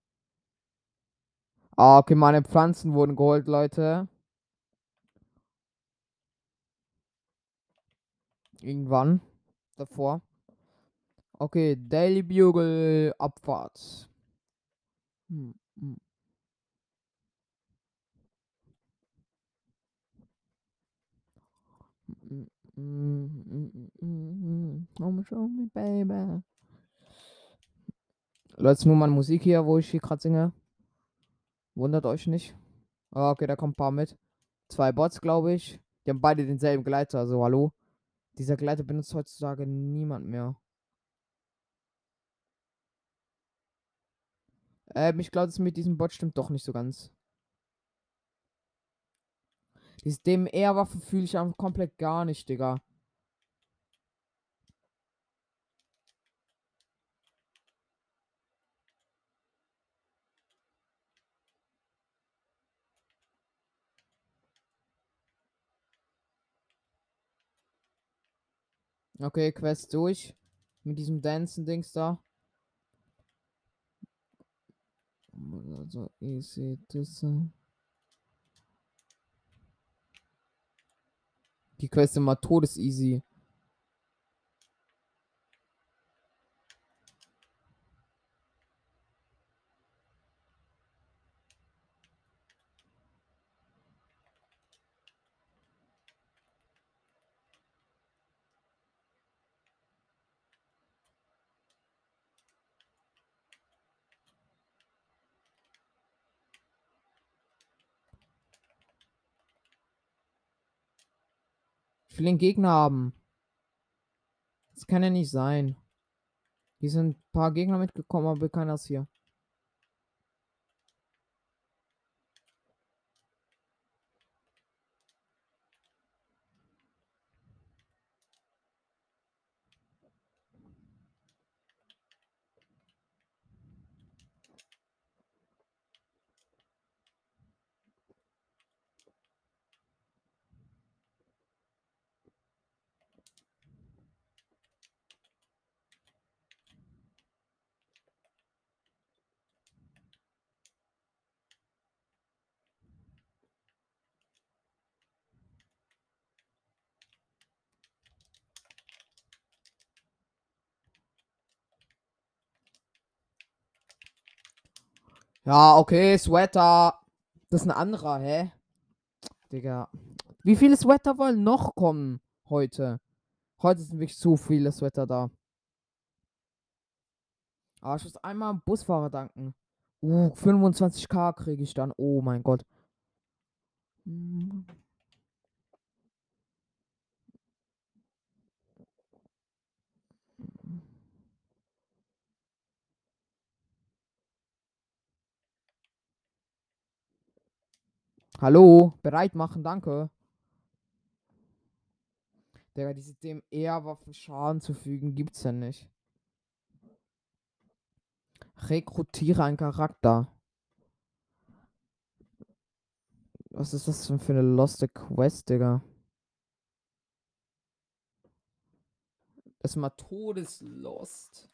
Ah, okay, meine Pflanzen wurden geholt, Leute. Irgendwann. Davor. Okay, Daily Bugle, Abfahrt. Hm, hm. Oh, show me, baby. Leute, nur meine Musik hier, wo ich hier gerade singe. Wundert euch nicht. Ah, okay, da kommen ein paar mit. Zwei Bots, glaube ich. Die haben beide denselben Gleiter, also hallo. Dieser Gleiter benutzt heutzutage niemand mehr. Ähm, ich glaube, das mit diesem Bot stimmt doch nicht so ganz. Diese DMR-Waffe fühle ich einfach komplett gar nicht, Digga. Okay, Quest durch. Mit diesem Dancen-Dings da. Also, easy das. Die Quest immer todeseasy. Ich will den Gegner haben. Das kann ja nicht sein. Hier sind ein paar Gegner mitgekommen, aber keiner ist hier. Ja, okay, Sweater. Das ist ein anderer, hä? Digga. Wie viele Sweater wollen noch kommen heute? Heute sind wirklich zu viele Sweater da. Aber ich muss einmal am Busfahrer danken. Uh, 25k kriege ich dann. Oh mein Gott. Hallo, bereit machen, danke. Digga, diese dem Ehrwaffen Schaden zufügen gibt's ja nicht. Rekrutiere einen Charakter. Was ist das denn für eine Lost Quest, Digga? Das ist mal Todeslost.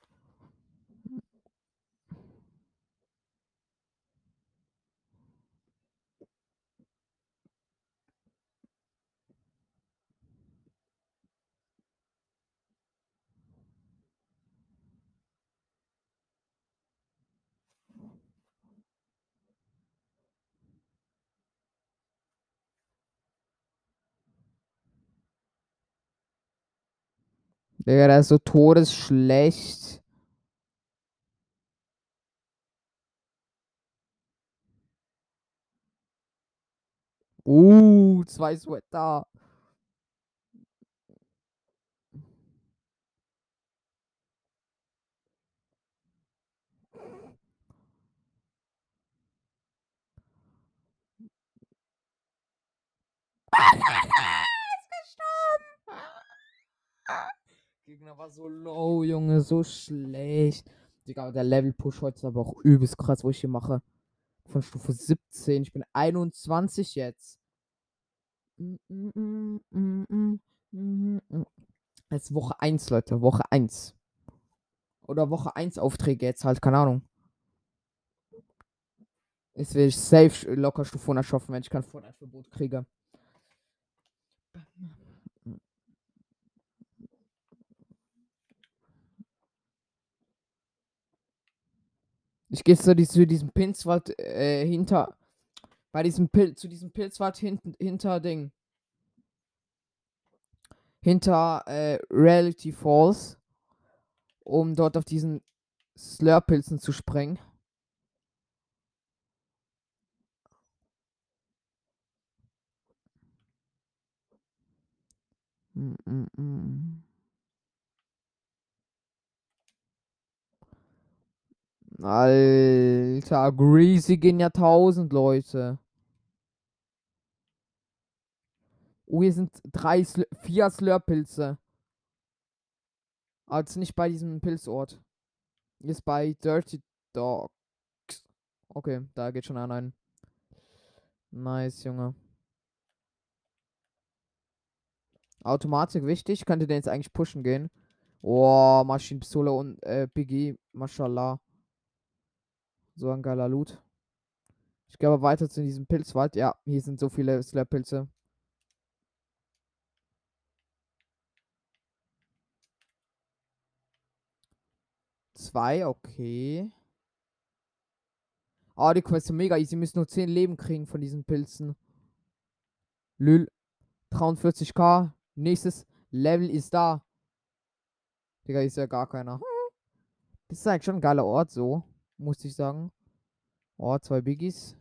Digga, der ist so todesschlecht. Uh, zwei Sweater. Gegner war so low, Junge, so schlecht. Digga, der Level-Push heute ist aber auch übelst krass, wo ich hier mache. Von Stufe 17. Ich bin 21 jetzt. Als Woche 1, Leute. Woche 1. Oder Woche 1 Aufträge jetzt halt, keine Ahnung. Jetzt will ich safe locker Stufe 100 schaffen, wenn ich kein Fortnite-Verbot kriege. Ich gehe zu, zu diesem Pilzwald äh, hinter. Bei diesem Pil zu diesem Pilzwald hinten hinter Ding. Hinter äh, Reality Falls. Um dort auf diesen Slurpilzen zu sprengen. Mm -mm Alter, Greasy gehen ja tausend Leute. Oh, hier sind drei, Sl vier Slurpilze. Aber nicht bei diesem Pilzort. Hier ist bei Dirty Dogs. Okay, da geht schon einer ein. Nice, Junge. Automatik wichtig. Könnte den jetzt eigentlich pushen gehen. Oh, Maschinenpistole und äh, Biggie. Mashallah. So ein geiler Loot. Ich gehe aber weiter zu diesem Pilzwald. Ja, hier sind so viele Slap-Pilze. Zwei, okay. Ah, oh, die Quest ist mega easy. Sie müssen nur 10 Leben kriegen von diesen Pilzen. Lül. 43k. Nächstes Level ist da. Digga, ist ja gar keiner. Das ist eigentlich schon ein geiler Ort so muss ich sagen. Oh, zwei Biggies.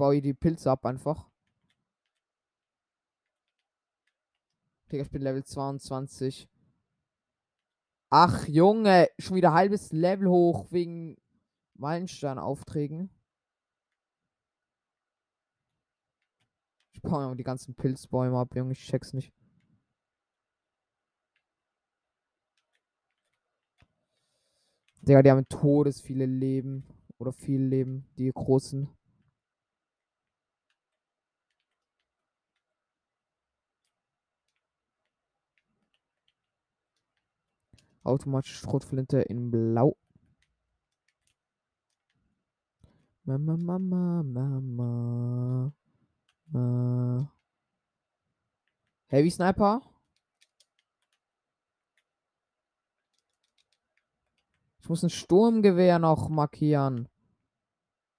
baue hier die Pilze ab einfach. Digga, ich bin Level 22. Ach, Junge, schon wieder halbes Level hoch wegen Meilenstein-Aufträgen. Ich baue die ganzen Pilzbäume ab, Junge, ich check's nicht. Digga, die haben todes viele Leben. Oder viel Leben, die großen. Automatische Schrotflinte in Blau. Mama, Mama, Mama. Mama. Heavy Sniper. Muss ein Sturmgewehr noch markieren.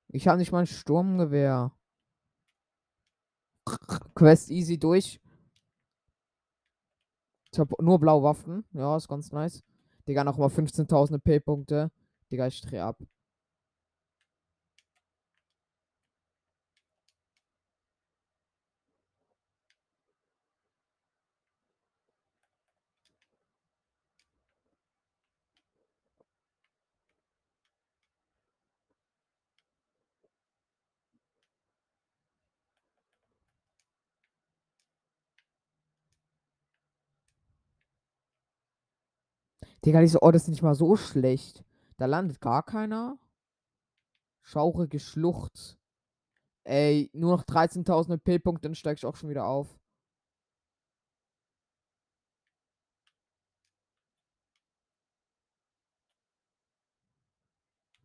Ich habe nicht mal ein Sturmgewehr. Quest easy durch. Ich habe nur blaue Waffen. Ja, ist ganz nice. Digga, nochmal 15.000 P-Punkte. Digga, ich dreh ab. Digga, diese Orte sind nicht mal so schlecht. Da landet gar keiner. Schaurige Schlucht. Ey, nur noch 13.000 P-Punkte, dann steig ich auch schon wieder auf.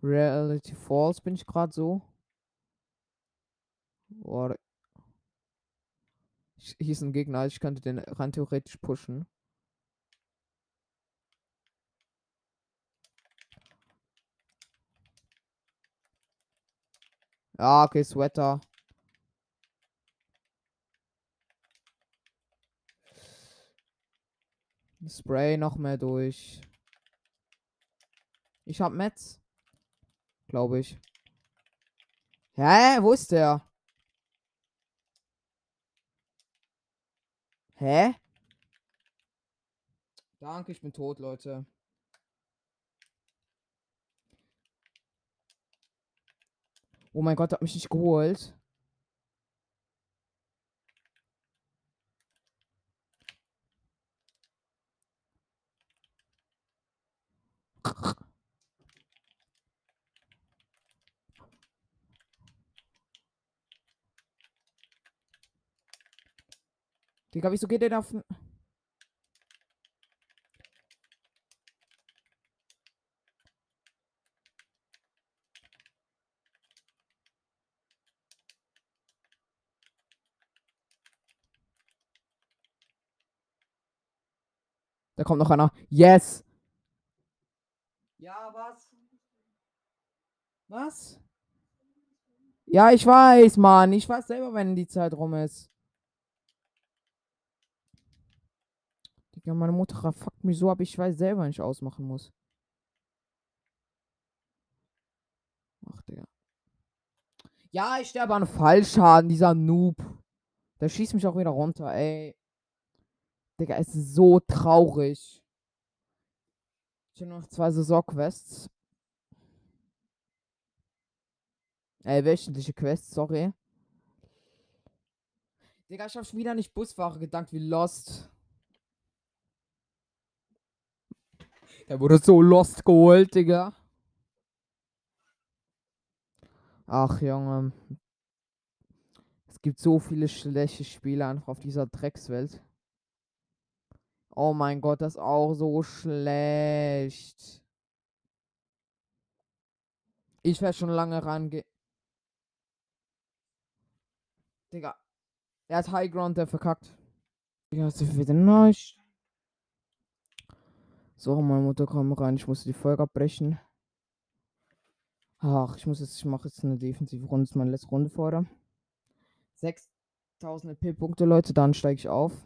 Reality Falls bin ich gerade so. Boah. Hier ist ein Gegner, ich könnte den rein theoretisch pushen. Ja, okay, Sweater. Spray noch mehr durch. Ich hab Metz. Glaube ich. Hä? Wo ist der? Hä? Danke, ich bin tot, Leute. Oh mein Gott, hat mich nicht geholt. Digga, wieso geht der da auf... Da kommt noch einer. Yes! Ja, was? Was? Ja, ich weiß, Mann. Ich weiß selber, wenn die Zeit rum ist. Digga, meine Mutter fuckt mich so ab, ich weiß selber, wenn ich ausmachen muss. Ach, Digga. Ja, ich sterbe an Fallschaden, dieser Noob. Der schießt mich auch wieder runter, ey. Digga, es ist so traurig. Ich habe noch zwei Saisonquests. Äh, wöchentliche Quests, sorry. Digga, ich hab schon wieder nicht Busfahrer gedankt wie Lost. Der wurde so Lost geholt, Digga. Ach, Junge. Es gibt so viele schlechte Spiele einfach auf dieser Dreckswelt. Oh mein Gott, das ist auch so schlecht. Ich werde schon lange rangehen. Digga. Er hat High Ground, der verkackt. Ja, ist wieder neu. So, meine Mutter kommt rein. Ich muss die Folge abbrechen. Ach, ich muss jetzt, ich mache jetzt eine defensive Runde. Das ist meine letzte Runde vor. 6000 EP-Punkte, Leute, dann steige ich auf.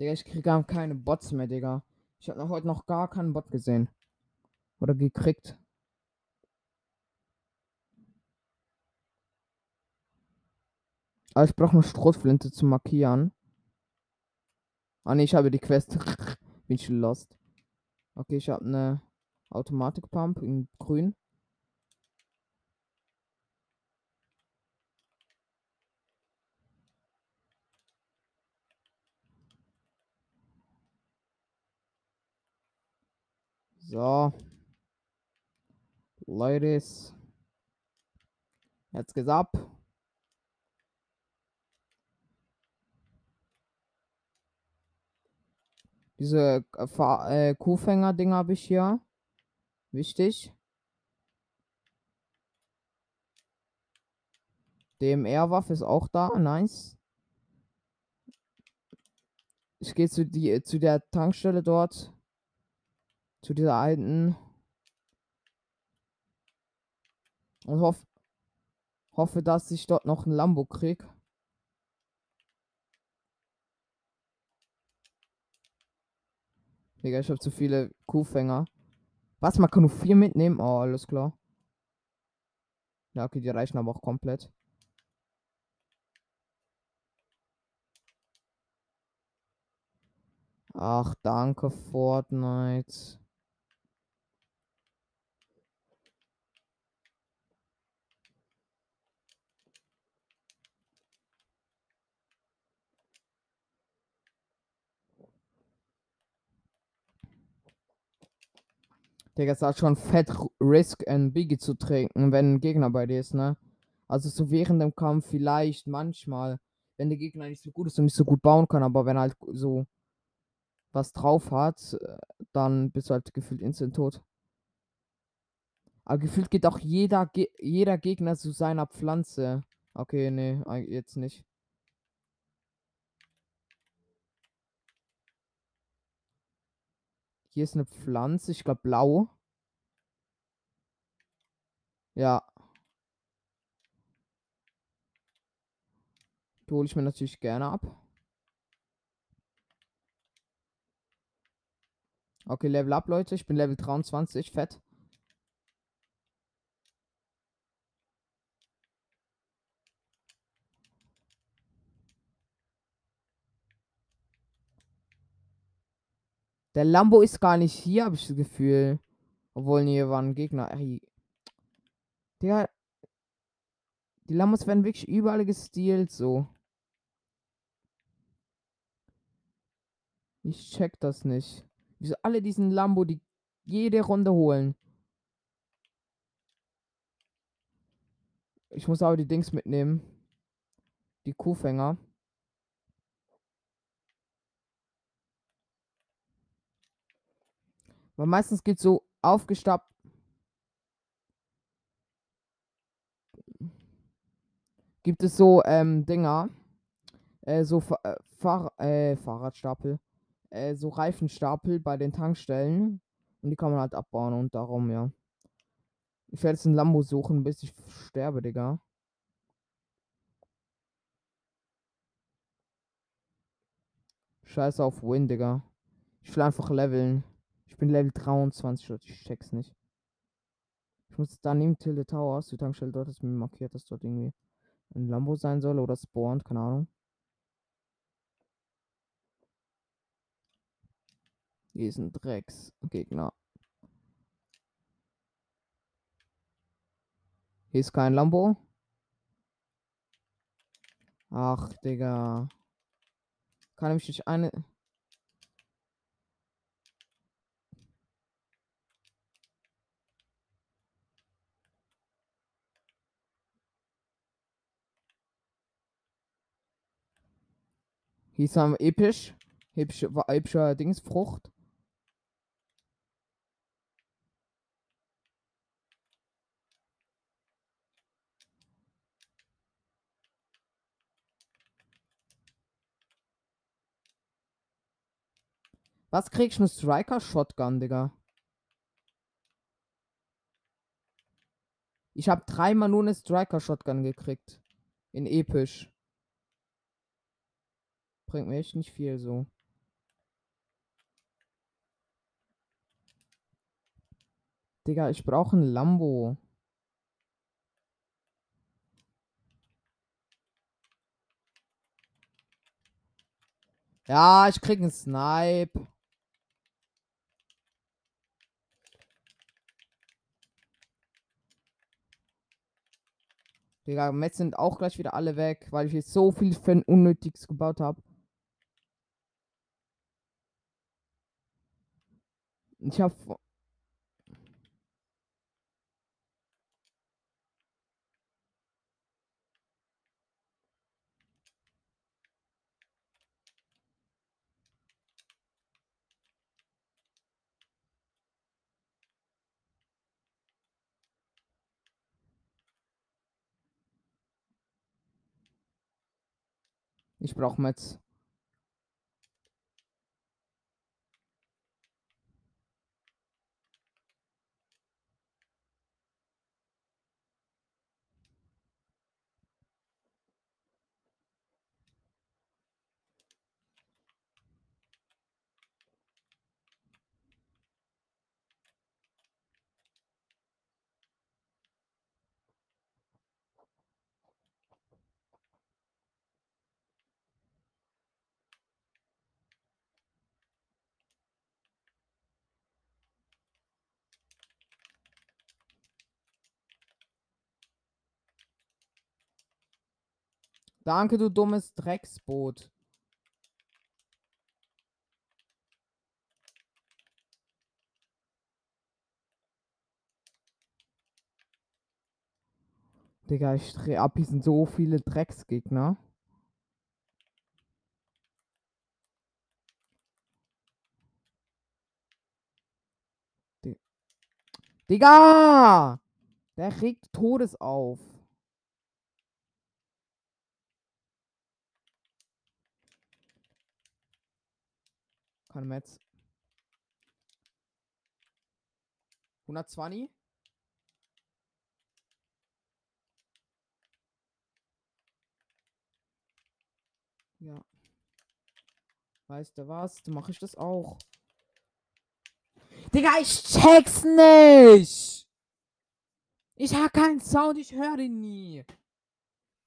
Digga, ich krieg gar keine Bots mehr, Digga. Ich habe heute noch gar keinen Bot gesehen. Oder gekriegt. Aber ich brauche eine Strohflinte zu markieren. Ah ne, ich habe die Quest. <laughs> Bin ich lost. Okay, ich habe eine Automatikpump in grün. So. Ladies. Jetzt geht's ab. Diese äh, äh, Kuhfänger-Dinger habe ich hier. Wichtig. DMR-Waffe ist auch da. Nice. Ich gehe zu, die, zu der Tankstelle dort. Zu dieser alten. Und hoff, hoffe, dass ich dort noch ein Lambo krieg. Digga, ich habe zu viele Kuhfänger. Was, man kann nur vier mitnehmen? Oh, alles klar. Ja, okay, die reichen aber auch komplett. Ach, danke, Fortnite. Digga, es hat schon fett Risk, ein Biggie zu trinken, wenn ein Gegner bei dir ist, ne? Also so während dem Kampf vielleicht manchmal, wenn der Gegner nicht so gut ist und nicht so gut bauen kann, aber wenn er halt so was drauf hat, äh, dann bist du halt gefühlt instant tot. Aber gefühlt geht auch jeder, jeder Gegner zu seiner Pflanze. Okay, nee, jetzt nicht. Hier ist eine Pflanze, ich glaube blau. Ja. Die hole ich mir natürlich gerne ab. Okay, Level up, Leute. Ich bin Level 23, fett. Der Lambo ist gar nicht hier, habe ich das Gefühl. Obwohl, nee, hier waren Gegner. Ey. Digga. Die Lambos werden wirklich überall gestealt, so. Ich check das nicht. Wieso alle diesen Lambo, die jede Runde holen. Ich muss aber die Dings mitnehmen. Die Kuhfänger. Weil meistens gibt so aufgestapelt. Gibt es so ähm, Dinger. Äh, so Fa äh, Fahr äh, Fahrradstapel. Äh, so Reifenstapel bei den Tankstellen. Und die kann man halt abbauen und darum, ja. Ich werde jetzt ein Lambo suchen, bis ich sterbe, Digga. Scheiße auf Win, Digga. Ich will einfach leveln. Bin Level 23, Leute. Ich check's nicht. Ich muss da neben Tilde Towers, die Tankstelle dort ist mir markiert, dass dort irgendwie ein Lambo sein soll oder spawnt, keine Ahnung. Hier ist ein Drecksgegner. Hier ist kein Lambo. Ach, Digga. Kann ich durch eine. Ist ein episch. Hübsche, epischer Dingsfrucht. Was krieg ich eine Striker Shotgun, Digga? Ich habe dreimal nur eine Striker Shotgun gekriegt. In episch bringt mir echt nicht viel so. Digga, ich brauche ein Lambo. Ja, ich krieg einen Snipe. Digga, Mets sind auch gleich wieder alle weg, weil ich jetzt so viel für ein Unnötiges gebaut habe. Ich habe Ich brauche Metz. Danke, du dummes Drecksboot. Digga, ich drehe ab, hier sind so viele Drecksgegner. Di- Digga! Der regt Todes auf. Keine Metz. 120? Ja. Weißt du was? Dann mache ich das auch. Digga, ich check's nicht! Ich hab keinen Sound, ich höre den nie.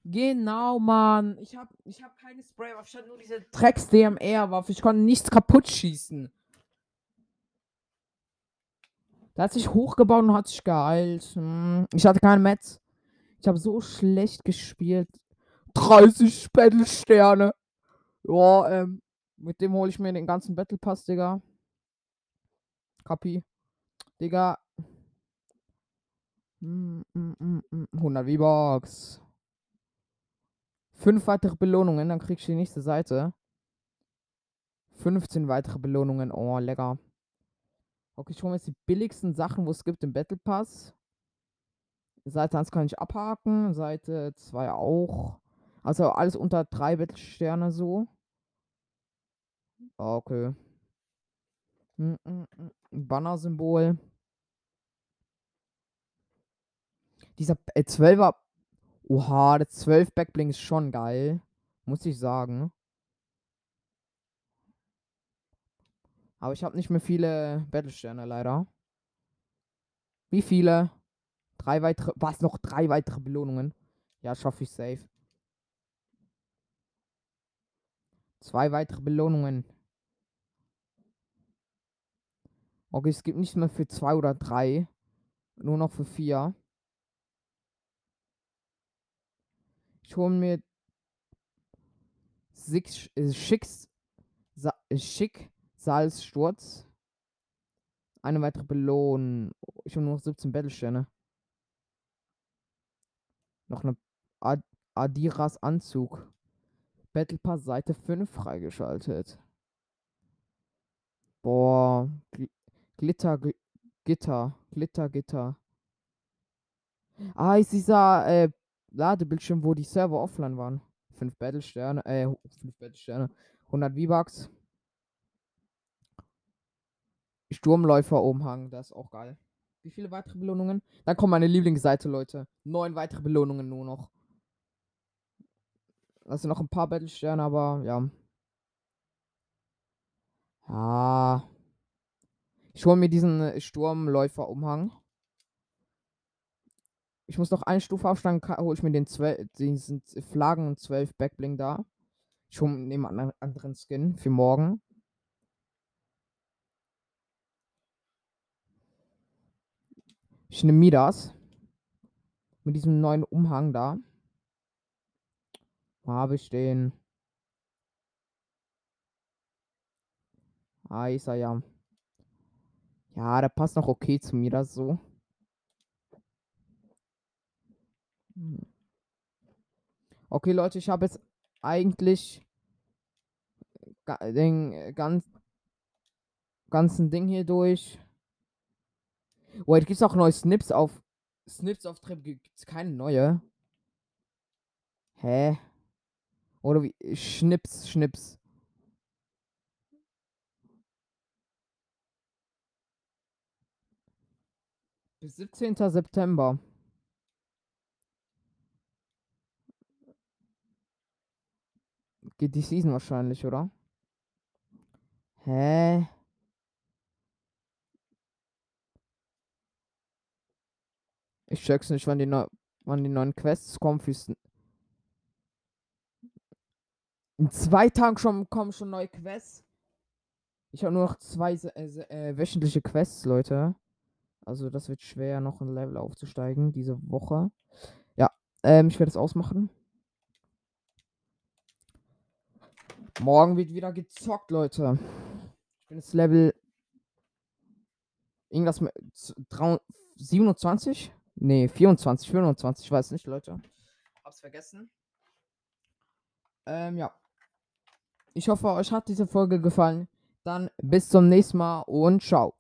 Genau, Mann. Ich hab, ich hab keine Spraywaffe, ich hatte nur diese Drecks-DMR-Waffe. Ich konnte nichts kaputt schießen. Der hat sich hochgebaut und hat sich geheilt. Hm, Ich hatte keine Metz. Ich habe so schlecht gespielt. 30 Battle-Sterne. Ja, ähm, mit dem hole ich mir den ganzen Battle Pass, Digga. Kapi. Digga. Mm, mm, mm, mm, 100 V-Bucks. Fünf weitere Belohnungen, dann krieg ich die nächste Seite. 15 weitere Belohnungen. Oh, lecker. Okay, ich hole mir jetzt die billigsten Sachen, wo es gibt im Battle Pass. Seite 1 kann ich abhaken, Seite 2 auch. Also alles unter 3 Battle-Sterne so. Okay. Mm, mm, mm. Banner-Symbol. Dieser äh, 12er. Oha, der 12 Backbling ist schon geil. Muss ich sagen. Aber ich habe nicht mehr viele Battle-Sterne leider. Wie viele? Drei weitere. Was noch? Drei weitere Belohnungen. Ja, schaffe ich safe. Zwei weitere Belohnungen. Okay, es gibt nicht mehr für zwei oder drei. Nur noch für vier. Ich hole mir Six, äh, Schicks, Sa äh, Schicksalssturz. Eine weitere Belohnung. Ich habe nur noch 17 Battlesterne. Noch eine Ad Adiras Anzug. Battle Pass Seite 5 freigeschaltet. Boah. Gl Glitter, Gl Gitter. Glitter, Gitter. Ah, ist dieser äh, Ladebildschirm, wo die Server offline waren. 5 Battlesterne, äh, 5 Battlesterne. 100 V-Bucks. Sturmläufer-Umhang, das ist auch geil. Wie viele weitere Belohnungen? Dann kommt meine Lieblingsseite, Leute. Neun weitere Belohnungen nur noch. Das sind noch ein paar Battlesterne, aber ja. Ja. Ich hole mir diesen äh, Sturmläufer-Umhang. Ich muss noch eine Stufe aufsteigen, hole ich mir den 12, diesen Flaggen und 12 Backbling da. Ich hole nehme einen anderen Skin für morgen. Ich nehme Midas. Mit diesem neuen Umhang da. Habe ich den. Ah, ist er ja. Ja, der passt noch okay zu mir, das so. Hm. Okay, Leute, ich habe jetzt eigentlich den ganz, ganzen Ding hier durch. Wait, gibt es auch neue Snips auf. Snips auf Trip gibt es keine neue. Hä? Oder wie? Schnips, Schnips. Bis 17. September. Geht die Season wahrscheinlich, oder? Hä? Ich check's nicht, wann die, neu wann die neuen Quests kommen fürs. In zwei Tagen schon kommen schon neue Quests. Ich habe nur noch zwei äh, äh, wöchentliche Quests, Leute. Also das wird schwer, noch ein Level aufzusteigen diese Woche. Ja, ähm, ich werde es ausmachen. Morgen wird wieder gezockt, Leute. Ich bin jetzt Level. Irgendwas mit 27? Nee, 24, 25, ich weiß nicht, Leute. Hab's vergessen. Ähm, ja. Ich hoffe, euch hat diese Folge gefallen. Dann bis zum nächsten Mal und ciao.